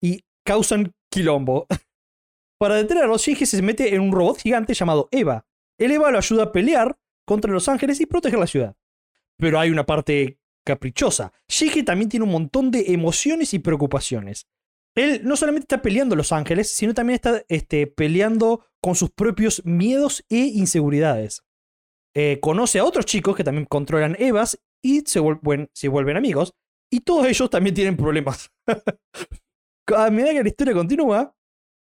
Y causan quilombo. Para detenerlo, Shinji se mete en un robot gigante llamado Eva. El Eva lo ayuda a pelear contra los ángeles y proteger la ciudad. Pero hay una parte caprichosa. Shinji también tiene un montón de emociones y preocupaciones. Él no solamente está peleando a los ángeles, sino también está este, peleando con sus propios miedos e inseguridades. Eh, conoce a otros chicos que también controlan Evas y se vuelven, se vuelven amigos. Y todos ellos también tienen problemas. a medida que la historia continúa,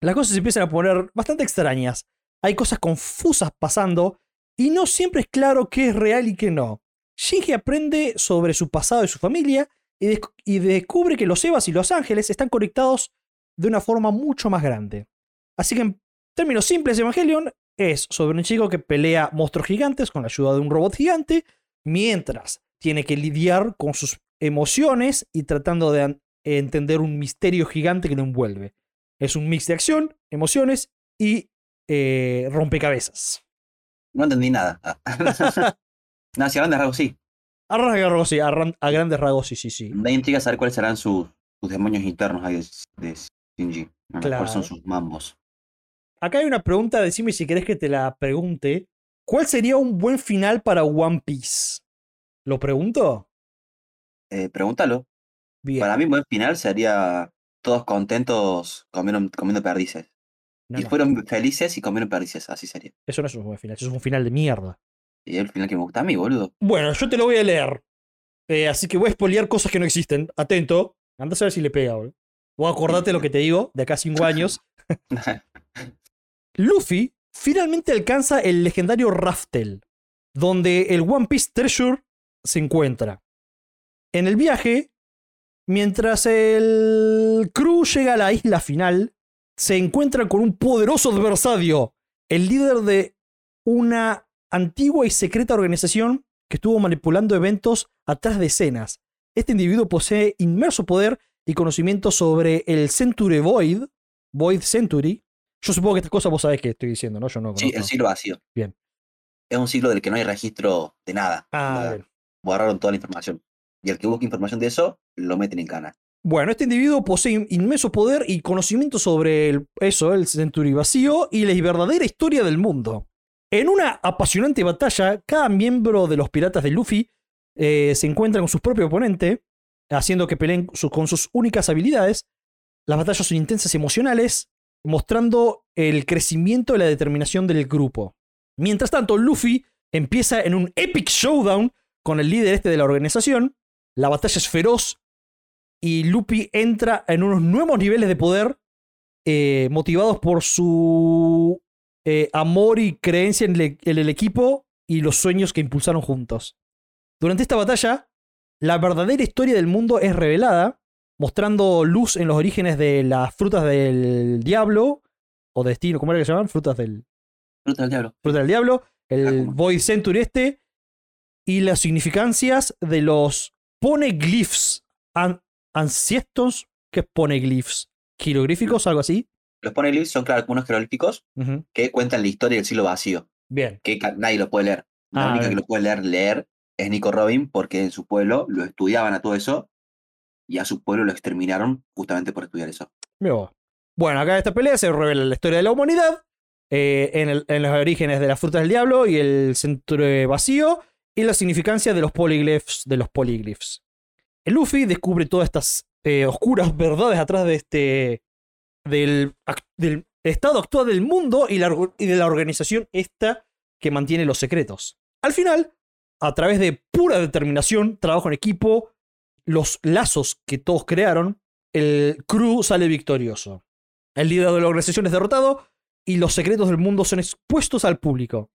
las cosas se empiezan a poner bastante extrañas. Hay cosas confusas pasando y no siempre es claro qué es real y qué no. Shinji aprende sobre su pasado y su familia y, desc- y descubre que los Evas y los Ángeles están conectados de una forma mucho más grande. Así que en términos simples, Evangelion es sobre un chico que pelea monstruos gigantes con la ayuda de un robot gigante, mientras tiene que lidiar con sus emociones y tratando de entender un misterio gigante que lo envuelve. Es un mix de acción, emociones y eh, rompecabezas. No entendí nada. no, si hablan de sí. A rasgos, sí, a, a grandes rasgos, sí, sí, sí. Me intriga saber cuáles serán sus, sus demonios internos ahí de, de Shinji. ¿no? ¿Cuáles son Claro. sus mambos? Acá hay una pregunta, decime si querés que te la pregunte. ¿Cuál sería un buen final para One Piece? ¿Lo pregunto? Eh, pregúntalo. Bien. Para mí, buen final sería todos contentos comiendo, comiendo perdices. No, y no, fueron felices y comieron perdices, así sería. eso no es un buen final, eso es un final de mierda. Y el final que me gusta a mí, boludo. Bueno, yo te lo voy a leer. Eh, así que voy a spoilear cosas que no existen. Atento. Anda a ver si le pega, boludo. Vos acordate lo que te digo de acá a cinco años. Luffy finalmente alcanza el legendario Raftel, donde el One Piece Treasure se encuentra. En el viaje, mientras el crew llega a la isla final, se encuentra con un poderoso adversario, el líder de una antigua y secreta organización que estuvo manipulando eventos atrás de escenas. Este individuo posee inmerso poder y conocimiento sobre el Century Void, Void Century. Yo supongo que estas cosas vos sabés que estoy diciendo, ¿no? Yo no Sí, el siglo vacío. Bien. Es un siglo del que no hay registro de nada. Ah. Borraron toda la información. Y el que busque información de eso, lo meten en cana. Bueno, este individuo posee inmenso poder y conocimiento sobre el- eso, el Century vacío y la verdadera historia del mundo. En una apasionante batalla, cada miembro de los piratas de Luffy eh, se encuentra con su propio oponente, haciendo que peleen con sus únicas habilidades. Las batallas son intensas y emocionales, mostrando el crecimiento y la determinación del grupo. Mientras tanto, Luffy empieza en un epic showdown con el líder este de la organización. La batalla es feroz y Luffy entra en unos nuevos niveles de poder eh, motivados por su eh, amor y creencia en, el equipo y los sueños que impulsaron juntos. Durante esta batalla, la verdadera historia del mundo es revelada, mostrando luz en los orígenes de las frutas del diablo, o destino, ¿cómo era que se llaman? Frutas del, Fruta del diablo. fruta del diablo, el Ah. Void Century este, y las significancias de los poneglyphs an- ancestors, ¿qué es poneglyphs? ¿Jeroglíficos, algo así? Los poneglyphs son, claro, unos jeroglíficos que cuentan la historia del siglo vacío. Bien, Que nadie lo puede leer. La Ah, única bien. que lo puede leer, leer es Nico Robin, porque en su pueblo lo estudiaban a todo eso. Y a su pueblo lo exterminaron justamente por estudiar eso. Bueno, acá en esta pelea se revela la historia de la humanidad, eh, en, el- en los orígenes de las frutas del diablo y el centro vacío, y la significancia de los políglifos. De los políglifos. El Luffy descubre todas estas eh, oscuras verdades atrás de este. Del, estado actual del mundo y, la y de la organización esta que mantiene los secretos. Al final, a través de pura determinación, trabajo en equipo, los lazos que todos crearon, el crew sale victorioso. El líder de la organización es derrotado y los secretos del mundo son expuestos al público.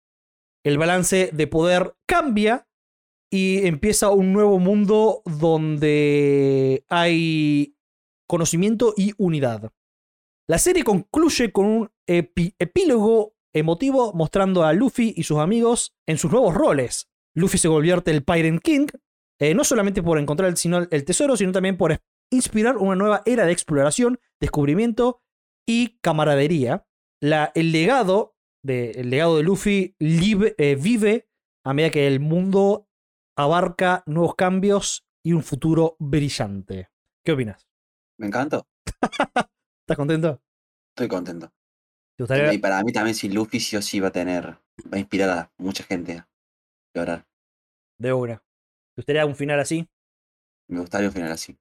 El balance de poder cambia y empieza un nuevo mundo donde hay conocimiento y unidad. La serie concluye con un epi- epílogo emotivo mostrando a Luffy y sus amigos en sus nuevos roles. Luffy se convierte el Pirate King, eh, no solamente por encontrar el, sino- el tesoro, sino también por inspirar una nueva era de exploración, descubrimiento y camaradería. La- el, legado de, el legado de Luffy live- eh, vive a medida que el mundo abarca nuevos cambios y un futuro brillante. ¿Qué opinas? Me encantó. ¿Estás contento? Estoy contento. ¿Te gustaría? Y para mí también si Luffy sí o sí va a tener, va a inspirar a mucha gente a llorar. De una. ¿Te gustaría un final así? Me gustaría un final así.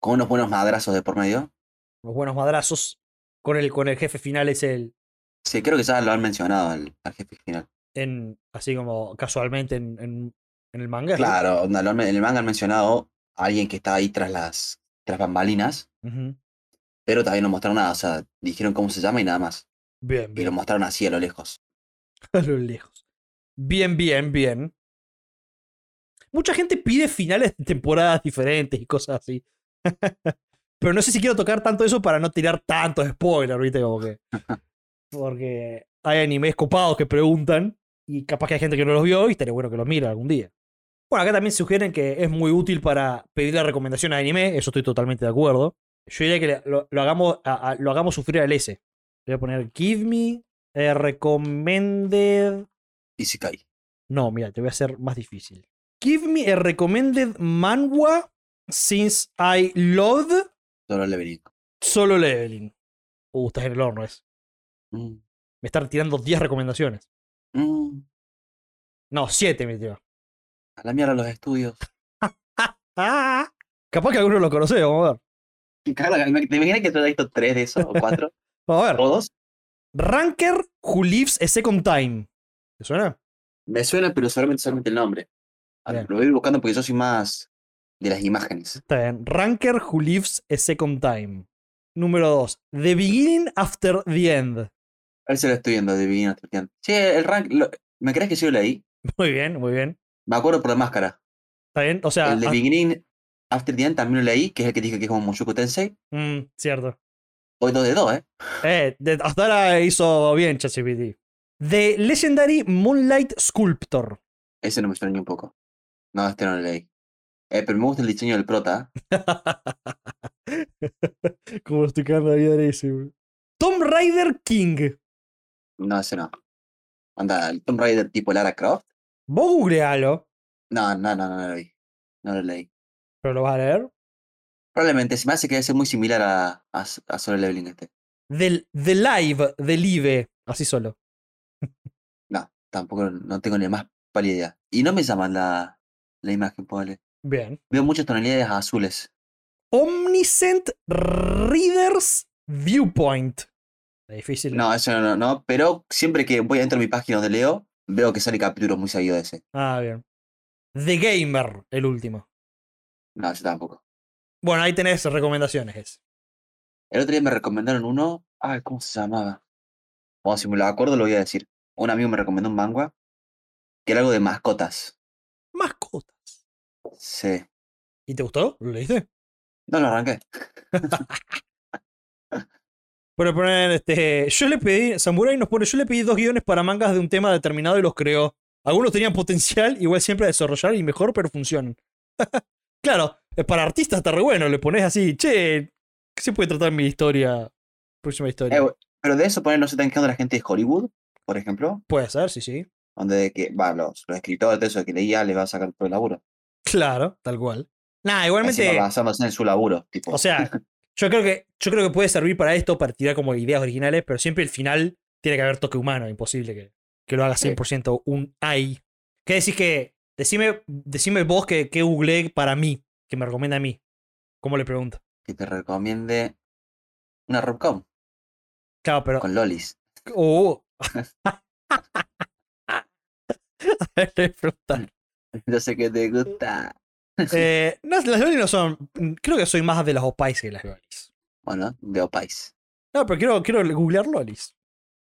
Con unos buenos madrazos de por medio. Unos buenos madrazos. Con el, con el jefe final es el. Sí, creo que ya lo han mencionado al, al jefe final. En, así como casualmente en, en, en el manga. Claro, en el manga han mencionado a alguien que está ahí tras las, tras bambalinas, Ujú. Pero todavía no mostraron nada. O sea, dijeron cómo se llama y nada más. Bien, Y lo bien. mostraron así a lo lejos. A lo lejos. Bien, bien, bien. Mucha gente pide finales de temporadas diferentes y cosas así. Pero no sé si quiero tocar tanto eso para no tirar tantos spoilers, ¿viste? Como que. Porque hay animes copados que preguntan y capaz que hay gente que no los vio y estaría bueno que los mire algún día. Bueno, acá también sugieren que es muy útil para pedir la recomendación de anime, eso estoy totalmente de acuerdo. Yo diría que lo, lo hagamos, a- a- lo hagamos sufrir al S. Le voy a poner Give me a recommended Y si cae. no, mira, te voy a hacer más difícil. Give me a recommended manhwa since I loved Solo le venía. solo leveling. Uh, estás en el horno, es. Mm, Me están tirando 10 recomendaciones. mm, No, 7 me tiró. a la mierda los estudios. Capaz que alguno lo conoce, vamos a ver. Claro, ¿Te imaginas que tú has visto tres de esos o cuatro? Vamos a ver. ¿Todos? Ranker Who Lives a Second Time. ¿Te suena? Me suena, pero solamente, solamente el nombre. A ver, Bien. Lo voy a ir buscando porque yo soy más de las imágenes. Está bien. Ranker Who Lives a Second Time. Número 2. The Beginning After the End. A ver si lo estoy viendo de Beginning After the End. Sí, el rank. lo- ¿Me crees que sí lo leí? Muy bien, muy bien. Me acuerdo por la máscara. Está bien. O sea, el ah, Beginning After the End también lo leí, que es el que dije que es como Mushoku Tensei. mm, cierto. Hoy dos de dos, ¿eh? Eh, de- hasta ahora hizo bien ChatGPT. The Legendary Moonlight Sculptor. Ese no me ni un poco. No, este no lo leí. Eh, pero me gusta el diseño del prota. Como estoy cagando la vida de ese, güey. Tomb Raider King. No, ese no. Anda, el Tomb Raider tipo Lara Croft. Vos googlealo, No, no, no, no, lo leí. No lo leí. Pero lo vas a leer. Probablemente, se me hace que debe ser muy similar a, a, a Solo Leveling este. The, the Live, The Live. Así solo. No, tampoco, no tengo ni más pálida idea. Y no me llaman la, la imagen, ponele. Bien. Veo muchas tonalidades azules. Omniscient Readers Viewpoint. Difícil. No, eso no, no, pero siempre que voy adentro de mi página donde leo, veo que sale capítulos muy seguidos de ese. Ah, bien. The Gamer, el último. No, ese tampoco. Bueno, ahí tenés recomendaciones. El otro día me recomendaron uno. Ay, ¿cómo se llamaba? Bueno, si me lo acuerdo, lo voy a decir. Un amigo me recomendó un manga que era algo de mascotas. Mascotas. Sí. ¿Y te gustó? ¿Lo leíste? No lo arranqué. Pero poner, este, yo le pedí, Samurai nos pone, yo le pedí dos guiones para mangas de un tema determinado y los creó. Algunos tenían potencial, igual siempre a desarrollar y mejor, pero funcionan. claro, para artistas está re bueno, le pones así, che, ¿qué se puede tratar mi historia? Próxima historia. Eh, pero de eso poner no se están quejando la gente de Hollywood, por ejemplo, Puede ser, sí, sí. donde de que, va, los, los escritores de eso que leía les va a sacar todo el laburo. Claro, tal cual. Nah, igualmente, basándose en su laburo, tipo. o sea, yo creo que yo creo que puede servir para esto, para tirar como ideas originales, pero siempre el final tiene que haber toque humano, imposible que, que lo haga Sí. 100% un AI. ¿Qué decís que decime decime vos que, que googleé para mí, que me recomienda a mí? ¿Cómo le pregunto? que te recomiende una romcom. Claro, pero. con lolis. Uh. A ver, preguntar. Yo sé que te gusta. Eh, no, las lolis no son. Creo que soy más de las opais que de las lolis. Bueno, de Opais. No, pero quiero, quiero googlear lolis.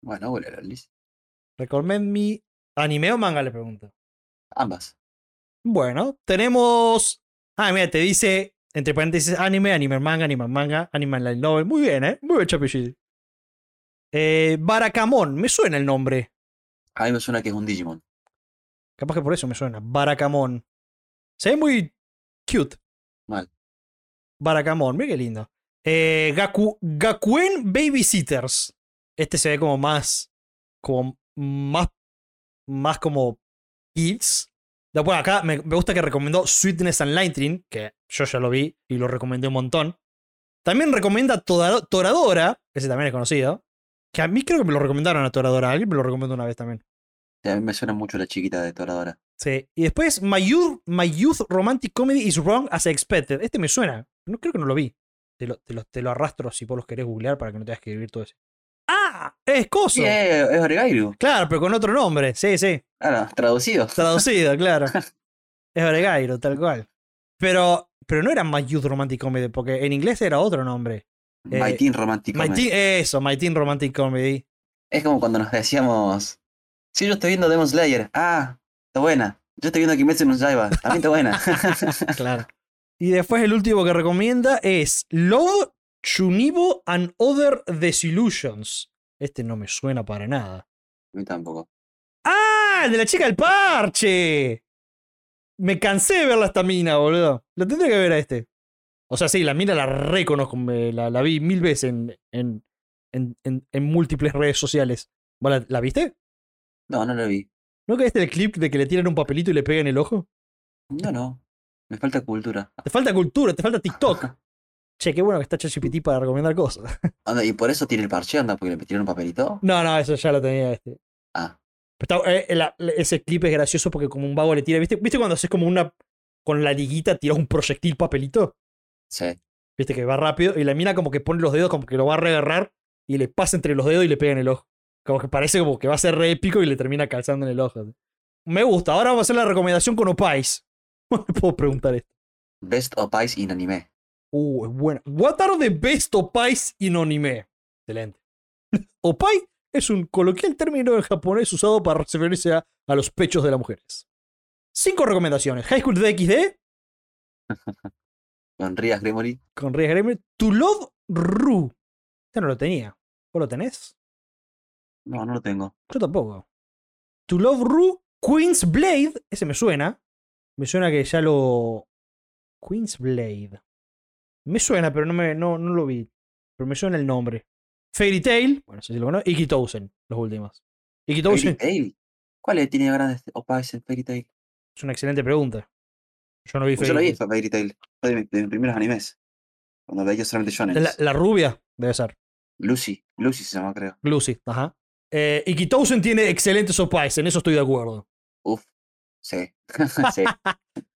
Bueno, huele lolis. Recommend me. ¿Anime o manga? Le pregunto. Ambas. Bueno, tenemos. Ah, mira, te dice entre paréntesis anime, anime manga, anime manga, anime light novel. Muy bien, ¿eh? Muy bien, Chapichi. Eh, Barakamon, me suena el nombre. A mí me suena que es un Digimon. Capaz que por eso me suena. Barakamon. Se ve muy cute. Mal. Barakamon, mira qué lindo. Eh, Gaku, Gakuen Babysitters. Este se ve como más. Como más. Más como. Kids. Después acá me, me gusta que recomendó Sweetness and Lightning, que yo ya lo vi y lo recomendé un montón. También recomienda Toradora, ese también es conocido. Que a mí creo que me lo recomendaron a Toradora. Alguien me lo recomendó una vez también. Sí, A mí me suena mucho la chiquita de Toradora. Sí. Y después, My Youth, My Youth Romantic Comedy is Wrong as Expected. Este me suena. No creo que no lo vi. Te lo, te lo, te lo arrastro si vos los querés googlear para que no tengas que escribir todo eso. ¡Es Coso! Sí, es. Claro, pero con otro nombre. Sí, sí. Claro, traducido. Traducido, claro. es Oregairo, tal cual. Pero, pero no era My Youth Romantic Comedy, porque en inglés era otro nombre. Eh, My Teen Romantic My Comedy. Teen- eso, My Teen Romantic Comedy. Es como cuando nos decíamos. Sí, yo estoy viendo Demon Slayer. Ah, está buena. Yo estoy viendo Kimetsu no Yaiba. También está buena. Claro. Y después el último que recomienda es Love, Chunibo and Other Desillusions. Este no me suena para nada. A mí tampoco. ¡Ah! ¡El de la chica del parche! Me cansé de ver la esta mina, boludo. La tendré que ver a este. O sea, sí, la mina la reconozco. me- La, la vi mil veces en, en, en, en- múltiples redes sociales. ¿Vos la, la viste? No, no lo vi. ¿No este el clip de que le tiran un papelito y le pegan el ojo? No, no. Me falta cultura. Te falta cultura, te falta TikTok. Che, qué bueno que está ChatGPT para recomendar cosas. Anda, y por eso tiene el parche, anda, porque le metieron un papelito. No, no, eso ya lo tenía este. Ah, Pero está- eh, la- la- ese clip es gracioso porque como un vago le tira, ¿viste? ¿Viste cuando haces como una con la liguita tiras un proyectil papelito? sí. ¿Viste que va rápido? Y la mina como que pone los dedos como que lo va a reagarrar y le pasa entre los dedos y le pega en el ojo. Como que parece como que va a ser re épico y le termina calzando en el ojo. Me gusta. Ahora vamos a hacer la recomendación con Opais. ¿Cómo le puedo preguntar esto? Best Ice in anime. Uh, es buena. What are the best opais in anime? Excelente. Opai es un coloquial término en japonés usado para referirse a, a los pechos de las mujeres. Cinco recomendaciones. High School DxD, Con Rías Gremory. con Ria Gramer. To Love Ru. Este no lo tenía. ¿Vos lo tenés? No, no lo tengo. Yo tampoco. To Love Ru. Queen's Blade. Ese me suena. Me suena que ya lo. Queen's Blade. Me suena, pero no, me, no, no lo vi. Pero me suena el nombre. Fairy Tail. Bueno, no sé si lo conozco. Tousen, los últimos. Iki Fairy Tail. ¿Cuál es? tiene grandes Ice en Fairy Tail? es una excelente pregunta. Yo no vi Pues yo lo Fairy vi, fue Fairy Tail. Fue de, mi- de mis primeros animes. Cuando veía solamente. Tail. La, la rubia debe ser. Lucy. Lucy se llama, creo. Lucy, ajá. Eh, Iki tiene excelentes opais, en eso estoy de acuerdo. Uf. Sí. sí.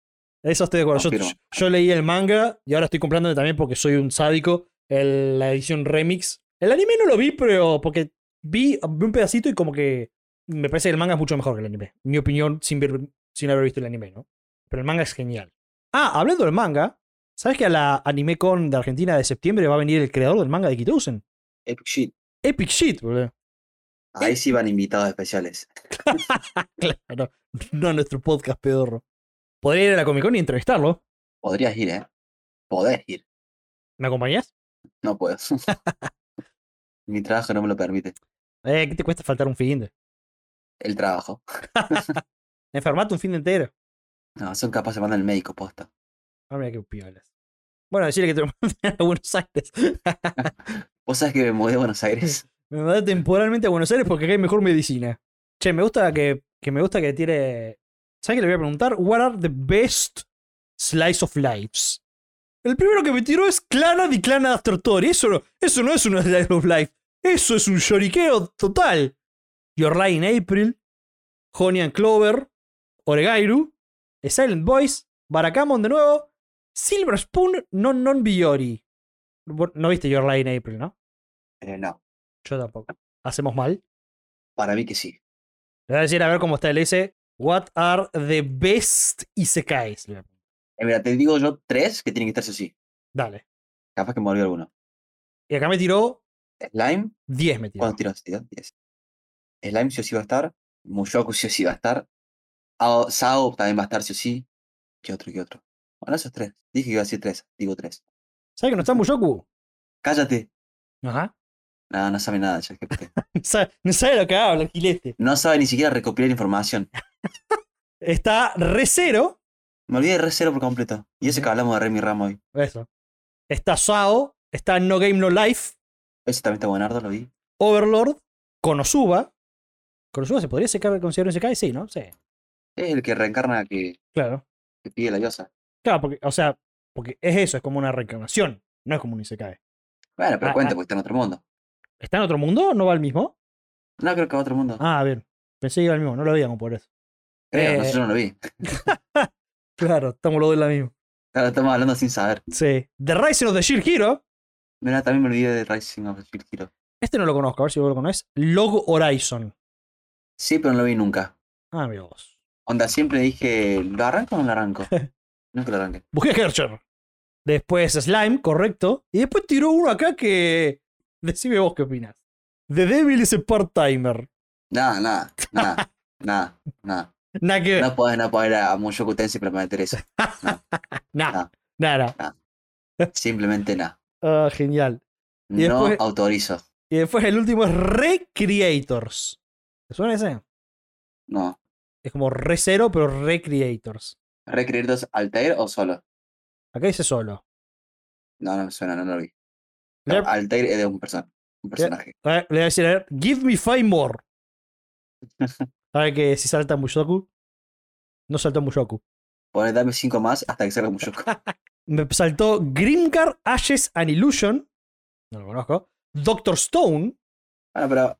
Eso estoy de acuerdo. Yo, leí el manga y ahora estoy comprándome también porque soy un sádico el- la edición remix. El anime no lo vi, pero porque vi, vi un pedacito y como que me parece que el manga es mucho mejor que el anime. Mi opinión sin, ver- sin haber visto el anime, ¿no? Pero el manga es genial. Ah, hablando del manga, ¿sabes que a la Anime Con de Argentina de septiembre va a venir el creador del manga de Kitousen? Epic Shit. Epic Shit, boludo. Ahí sí van invitados especiales. claro, no a nuestro podcast pedorro. Podría ir a la Comic Con y entrevistarlo. Podrías ir, ¿eh? Podés ir. ¿Me acompañás? No puedo. Mi trabajo no me lo permite. Eh, ¿qué te cuesta faltar un fin de? El trabajo. Enfermate un fin de entero. No, son capaces de mandar el médico posta. Ah, mira qué piolas. Bueno, decirle que te lo manden a Buenos Aires. ¿Vos sabés que me mudé a Buenos Aires? me mandé temporalmente a Buenos Aires porque acá hay mejor medicina. Che, me gusta que, que me gusta que tire. ¿Sabes qué le voy a preguntar? What are the best slice of lives? El primero que me tiró es Clana di Clana After Tori. Eso no, eso no es un slice of life. Eso es un lloriqueo total. Your Lie in April, Honey and Clover, Oregairu, Silent Voice, Barakamon de nuevo, Silver Spoon, Non Non Biori. No viste Your Lie in April, ¿no? Eh, no. Yo tampoco. ¿Hacemos mal? Para mí que sí. Le voy a decir a ver cómo está. Le dice, What are the best isekais? Eh, mira, te digo yo tres que tienen que estar sí o sí. Dale. Capaz que me olvidó alguno. Y acá me tiró Slime, 10 me tiró. ¿cuántos tiros? ¿Tiró? Diez. Slime sí o sí va a estar. Mushoku sí o sí va a estar. Ao- Sao también va a estar sí o sí. ¿Qué otro? ¿Qué otro? Bueno, esos tres. Dije que iba a decir tres. Digo tres. ¿Sabes que no está Mushoku? Cállate. Ajá. No, no sabe nada. No sabe, no sabe lo que habla, el gilete. No sabe ni siquiera recopilar información. Está Recero. Me olvidé de Re Zero por completo. Y ese que hablamos de Remy Ramo hoy. Eso. Está Sao. Está No Game No Life. Ese también está buenardo, lo vi. Overlord. Konosuba. ¿Konosuba se podría secar, considerar un Isekai? Sí, ¿no? Sí. Es el que reencarna que, Claro. que pide la diosa. Claro, porque, o sea, porque es eso, es como una reencarnación. No es como un Isekai. Bueno, pero Ah, cuenta ah. porque está en otro mundo. ¿Está en otro mundo? ¿No va al mismo? No, creo que va a otro mundo. Ah, bien. Pensé que iba al mismo, no lo veíamos por eso. Creo, no eh, sé, yo no lo vi. Claro, estamos los dos en la misma. Claro, estamos hablando sin saber. Sí. The Rising of the Shield Hero. Mira, también me olvidé de Rising of the Shield Hero. Este no lo conozco, a ver si vos lo conoces. Log Horizon. Sí, pero no lo vi nunca. Ah, mira vos. Onda, siempre dije, ¿lo arranco o no lo arranco? Nunca lo arranqué. Busqué Hercher. Después Slime, correcto. Y después tiró uno acá que. Decime vos qué opinas. The Devil is a part-timer. Nada, nada, nada, nada, nada. Nada que ver. No podés, no podés ir a Mushoku Tensei para meter eso. Nada. no. Nada. Simplemente nada. Ah, genial. Y No después- autorizo. Y después el último es Recreators. ¿Te suena ese? No. Es como Re Zero, pero Recreators. ¿Recreados Altair o solo? Acá dice solo. No, no me suena, no lo vi. No, Altair es de un, person un personaje. Le voy a decir, a ver, give me five more. A ver que si salta Mushoku. No saltó Mushoku. Pone, dame cinco más hasta que salga Mushoku. Me saltó Grimgar, Ashes and Illusion. No lo conozco. Doctor Stone. Bueno, pero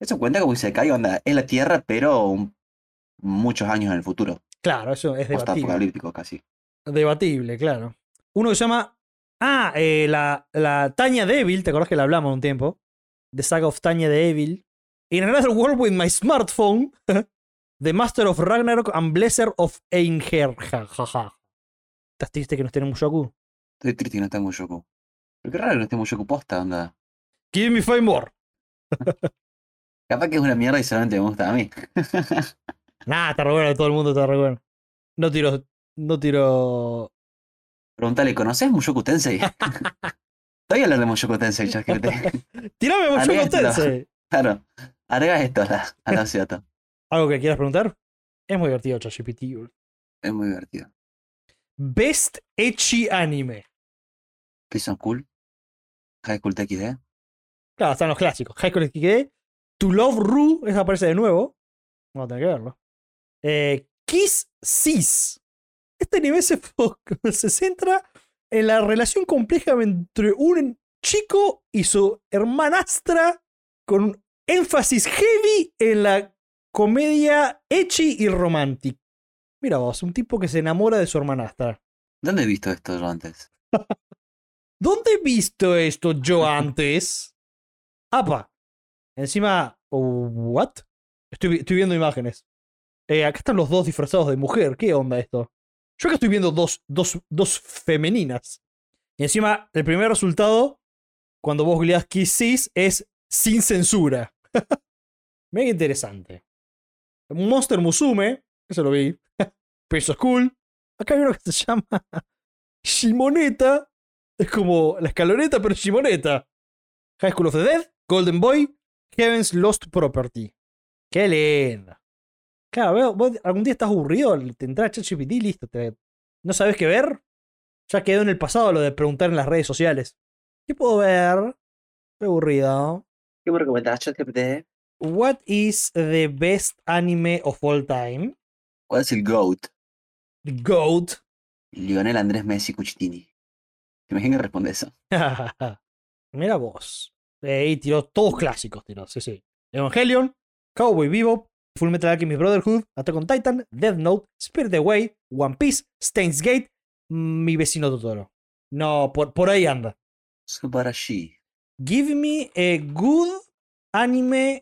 eso cuenta como se cae, onda. Es la Tierra, pero un- muchos años en el futuro. Claro, eso es debatible. Post-apocalíptico casi. Debatible, claro. Uno que se llama. Ah, eh, la, la Tanya Devil. ¿Te acordás que la hablamos un tiempo? The Saga of Tanya Devil. In another world with my smartphone. The Master of Ragnarok and Blesser of ja. ¿Estás triste que no esté en Mushoku? Estoy triste que no está en Mushoku. Pero qué raro que no esté en Mushoku posta, onda. Give me five more. Capaz que es una mierda y solamente me gusta a mí. Nah, está re bueno, todo el mundo está re bueno. No tiro. No tiro. Preguntale, ¿conoces Mushoku Tensei? Estoy hablando de Mushoku Tensei, ChatGPT. ¡Tirame Mushoku. Tensei! Claro. Agrega esto a la, a la. ¿Algo que quieras preguntar? Es muy divertido, ChatGPT. Es muy divertido. Best Echi Anime. Prison Cool. High School TXD. Claro, están los clásicos. High School XD. To Love Ru, esa aparece de nuevo. Vamos a tener que verlo. Eh, Kiss Sis. Este anime se, se centra en la relación compleja entre un chico y su hermanastra con un énfasis heavy en la comedia ecchi y romantic. Mira vos, un tipo que se enamora de su hermanastra. ¿Dónde he visto esto yo antes? ¿Dónde he visto esto yo antes? Apa. Encima. oh, ¿What? Estoy, vi- estoy viendo imágenes. Eh, acá están los dos disfrazados de mujer. ¿Qué onda esto? Yo acá estoy viendo dos, dos, dos femeninas. Y encima, el primer resultado, cuando vos googleás Kiss Sis, es sin censura. Mega interesante. Monster Musume, eso lo vi. Peso School. Acá hay uno que se llama Shimoneta. Es como la escaloneta, pero Shimoneta. High School of the Dead, Golden Boy, Heaven's Lost Property. Qué lindo. Claro, vos algún día estás aburrido, te entras a ChatGPT listo. te- no sabes qué ver. Ya quedó en el pasado lo de preguntar en las redes sociales. ¿Qué puedo ver? Estoy aburrido. ¿Qué me recomendás, ChatGPT? What is the best anime of all time? ¿Cuál es el GOAT? The GOAT. Lionel Andrés Messi Cuchitini. ¿Te imaginas que responde eso? Mira vos. Eh, y tiró todos clásicos, tiró, sí, sí. Evangelion, Cowboy Bebop, Full Metal Alchemist Brotherhood, Attack on Titan, Death Note, Spirit Away, One Piece, Steins Gate, mm, Mi vecino Totoro. No, por, por ahí anda. Subarashi. Give me a good anime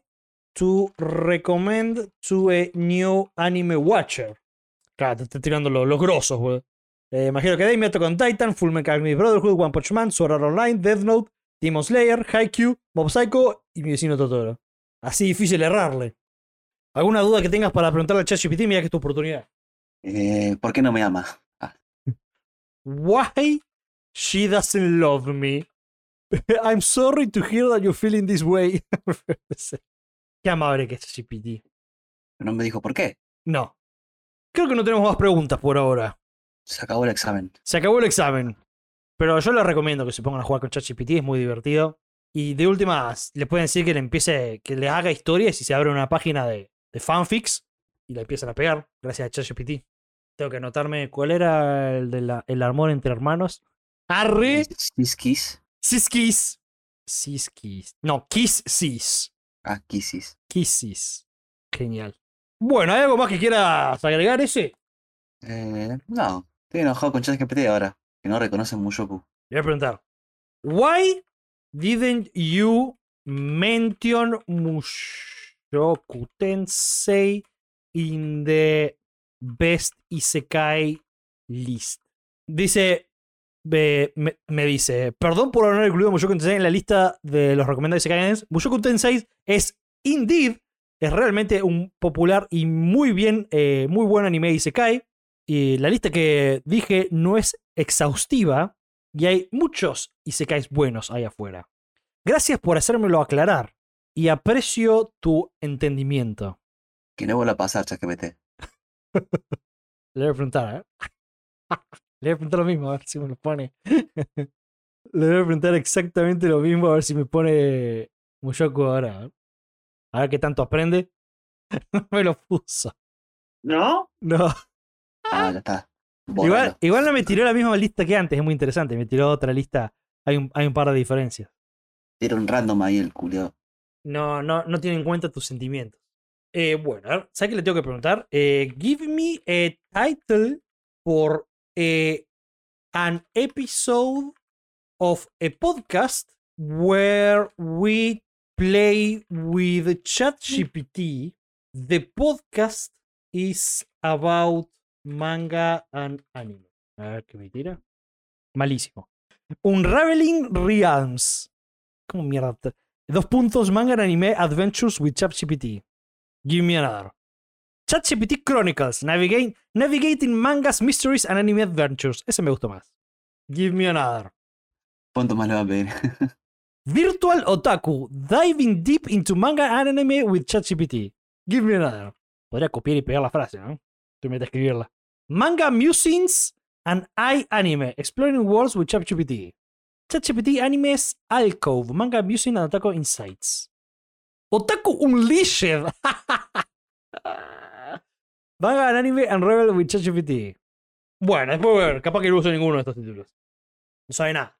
to recommend to a new anime watcher. Claro, te estoy tirando lo- los grosos, güey. Eh, imagino que Dame, Attack on Titan, Full Metal Alchemist Brotherhood, One Punch Man, Sword Art Online, Death Note, Demon Slayer, Haikyuu, Mob Psycho y mi vecino Totoro. Así difícil errarle. ¿Alguna duda que tengas para preguntarle al ChatGPT? Mira que es tu oportunidad. Eh, ¿Por qué no me ama? Ah, Why she doesn't love me? I'm sorry to hear that you're feeling this way. Qué amable que es ChatGPT. no me dijo por qué. No. Creo que no tenemos más preguntas por ahora. Se acabó el examen. Se acabó el examen. Pero yo les recomiendo que se pongan a jugar con ChatGPT, es muy divertido. Y de últimas, le pueden decir que le empiece, que le haga historias y se abre una página de, de fanfics y la empiezan a pegar gracias a ChatGPT. Tengo que anotarme cuál era el del el amor entre hermanos. Arre. Kiss Kiss. Siskis. Siskis. No, Kiss Sis. Ah, Kisses. Kissis. Genial. Bueno, ¿hay algo más que quieras agregar ese? Eh, no, estoy enojado con ChatGPT ahora, que no reconoce Mushoku. Le voy a preguntar. Why didn't you mention Mushoku Tensei in the best Isekai list? Dice. Me, me dice, perdón por no haber incluido Mushoku Tensei en la lista de los recomendados Isekais. Mushoku Tensei es indeed, es realmente un popular y muy bien, eh, muy buen anime Isekai. Y la lista que dije no es exhaustiva, y hay muchos Isekais buenos ahí afuera. Gracias por hacérmelo aclarar y aprecio tu entendimiento. Que no vuelva a pasar ChatGPT. Le voy a preguntar, ¿eh? Le voy a preguntar lo mismo, a ver si me lo pone. Le voy a preguntar exactamente lo mismo, a ver si me pone Mushoku ahora. A ver qué tanto aprende. No me lo puso. ¿No? No. Ah, ya está. Igual, igual no me tiró la misma lista que antes, es muy interesante. Me tiró otra lista. Hay un, hay un par de diferencias. Era un random ahí el culio. No, no, no tiene en cuenta tus sentimientos. Eh, bueno, a ver, ¿sabes qué le tengo que preguntar? Eh, give me a title for eh, an episode of a podcast where we play with ChatGPT. The podcast is about manga and anime. A ver qué me tira. Malísimo. Unraveling Realms. ¿Cómo mierda? Dos puntos, manga and anime adventures with ChatGPT. Give me another. ChatGPT Chronicles. Navigate, navigating mangas, mysteries and anime adventures. Ese me gustó más. Give me another. ¿Cuánto más le va a pedir? Virtual Otaku. Diving deep into manga and anime with ChatGPT. Give me another. Podría copiar y pegar la frase, ¿no? Tú me a escribirla. Manga Musings and I Anime. Exploring worlds with ChatGPT. ChatGPT Animes Alcove. Manga Musing and Otaku Insights. Otaku Unleashed. manga and Anime and Rebel with ChatGPT. Bueno, después voy a ver. Capaz que no uso ninguno de estos títulos. No sabe nada.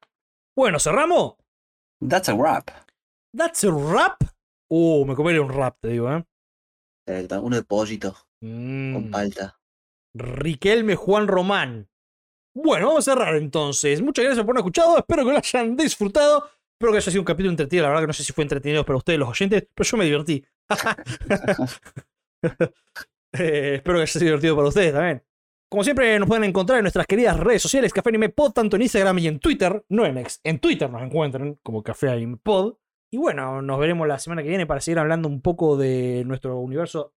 Bueno, ¿cerramos? That's a wrap. That's a rap. Uh, me comería un rap, te digo, ¿eh? Eh, Uno de pollito Mm, con palta. Riquelme Juan Román. Bueno, vamos a cerrar entonces. Muchas gracias por haber escuchado. Espero que lo hayan disfrutado. Espero que haya sido un capítulo entretenido. La verdad que no sé si fue entretenido para ustedes, los oyentes, pero yo me divertí. Eh, espero que haya divertido para ustedes también. Como siempre, nos pueden encontrar en nuestras queridas redes sociales, Café Anime Pod, tanto en Instagram y en Twitter. No en X, en Twitter nos encuentran como Café Anime Pod. Y bueno, nos veremos la semana que viene para seguir hablando un poco de nuestro universo,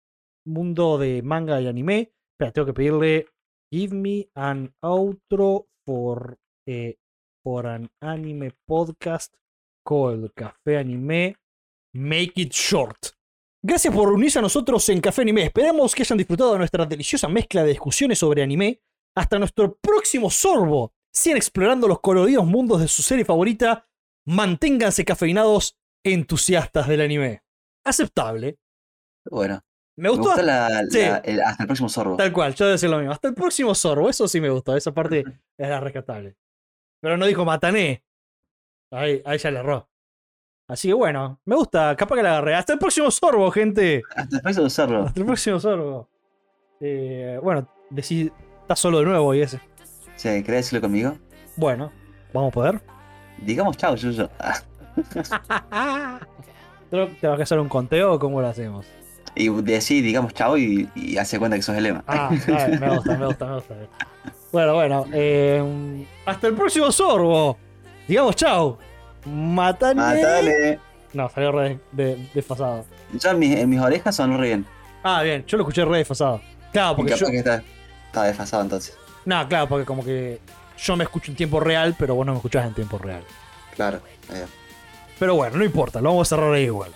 mundo de manga y anime. Espera, tengo que pedirle Give me an outro for, eh, for an anime podcast called Café Anime. Make it short. Gracias por unirse a nosotros en Café Anime. Esperamos que hayan disfrutado de nuestra deliciosa mezcla de discusiones sobre anime. Hasta nuestro próximo sorbo. Sigan explorando los coloridos mundos de su serie favorita. Manténganse cafeinados entusiastas del anime. Aceptable. Bueno, Me me gustó gusta la, Sí. la- el- hasta el próximo sorbo. Tal cual, yo voy a decir lo mismo. Hasta el próximo sorbo, eso sí me gustó. Esa parte era rescatable. Pero no dijo matané. Ahí, ahí ya le erró. Así que bueno, me gusta, capaz que la agarré. Hasta el próximo sorbo, gente. Hasta el próximo sorbo. Hasta el próximo sorbo. Eh, bueno, decí, estás solo de nuevo y ese. Sí, ¿querés decirlo conmigo? Bueno, vamos a poder. Digamos chao, Yuyo. ¿Tengo que hacer un conteo o cómo lo hacemos? Y decís, digamos, chao y, y hace cuenta que sos el lema. Ah, me gusta, me gusta, me gusta. Bueno, bueno. eh, hasta el próximo sorbo. Digamos chao. Matane. Matale. No, salió re de- desfasado. Yo en mis, en mis orejas son bien. Ah, bien, yo lo escuché re desfasado. Claro, porque yo. que está, está desfasado entonces. No, claro, porque como que yo me escucho en tiempo real, pero vos no me escuchás en tiempo real. Claro. ahí va. Pero bueno, no importa, lo vamos a cerrar ahí igual.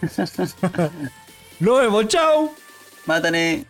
Nos vemos, chao. Mátane.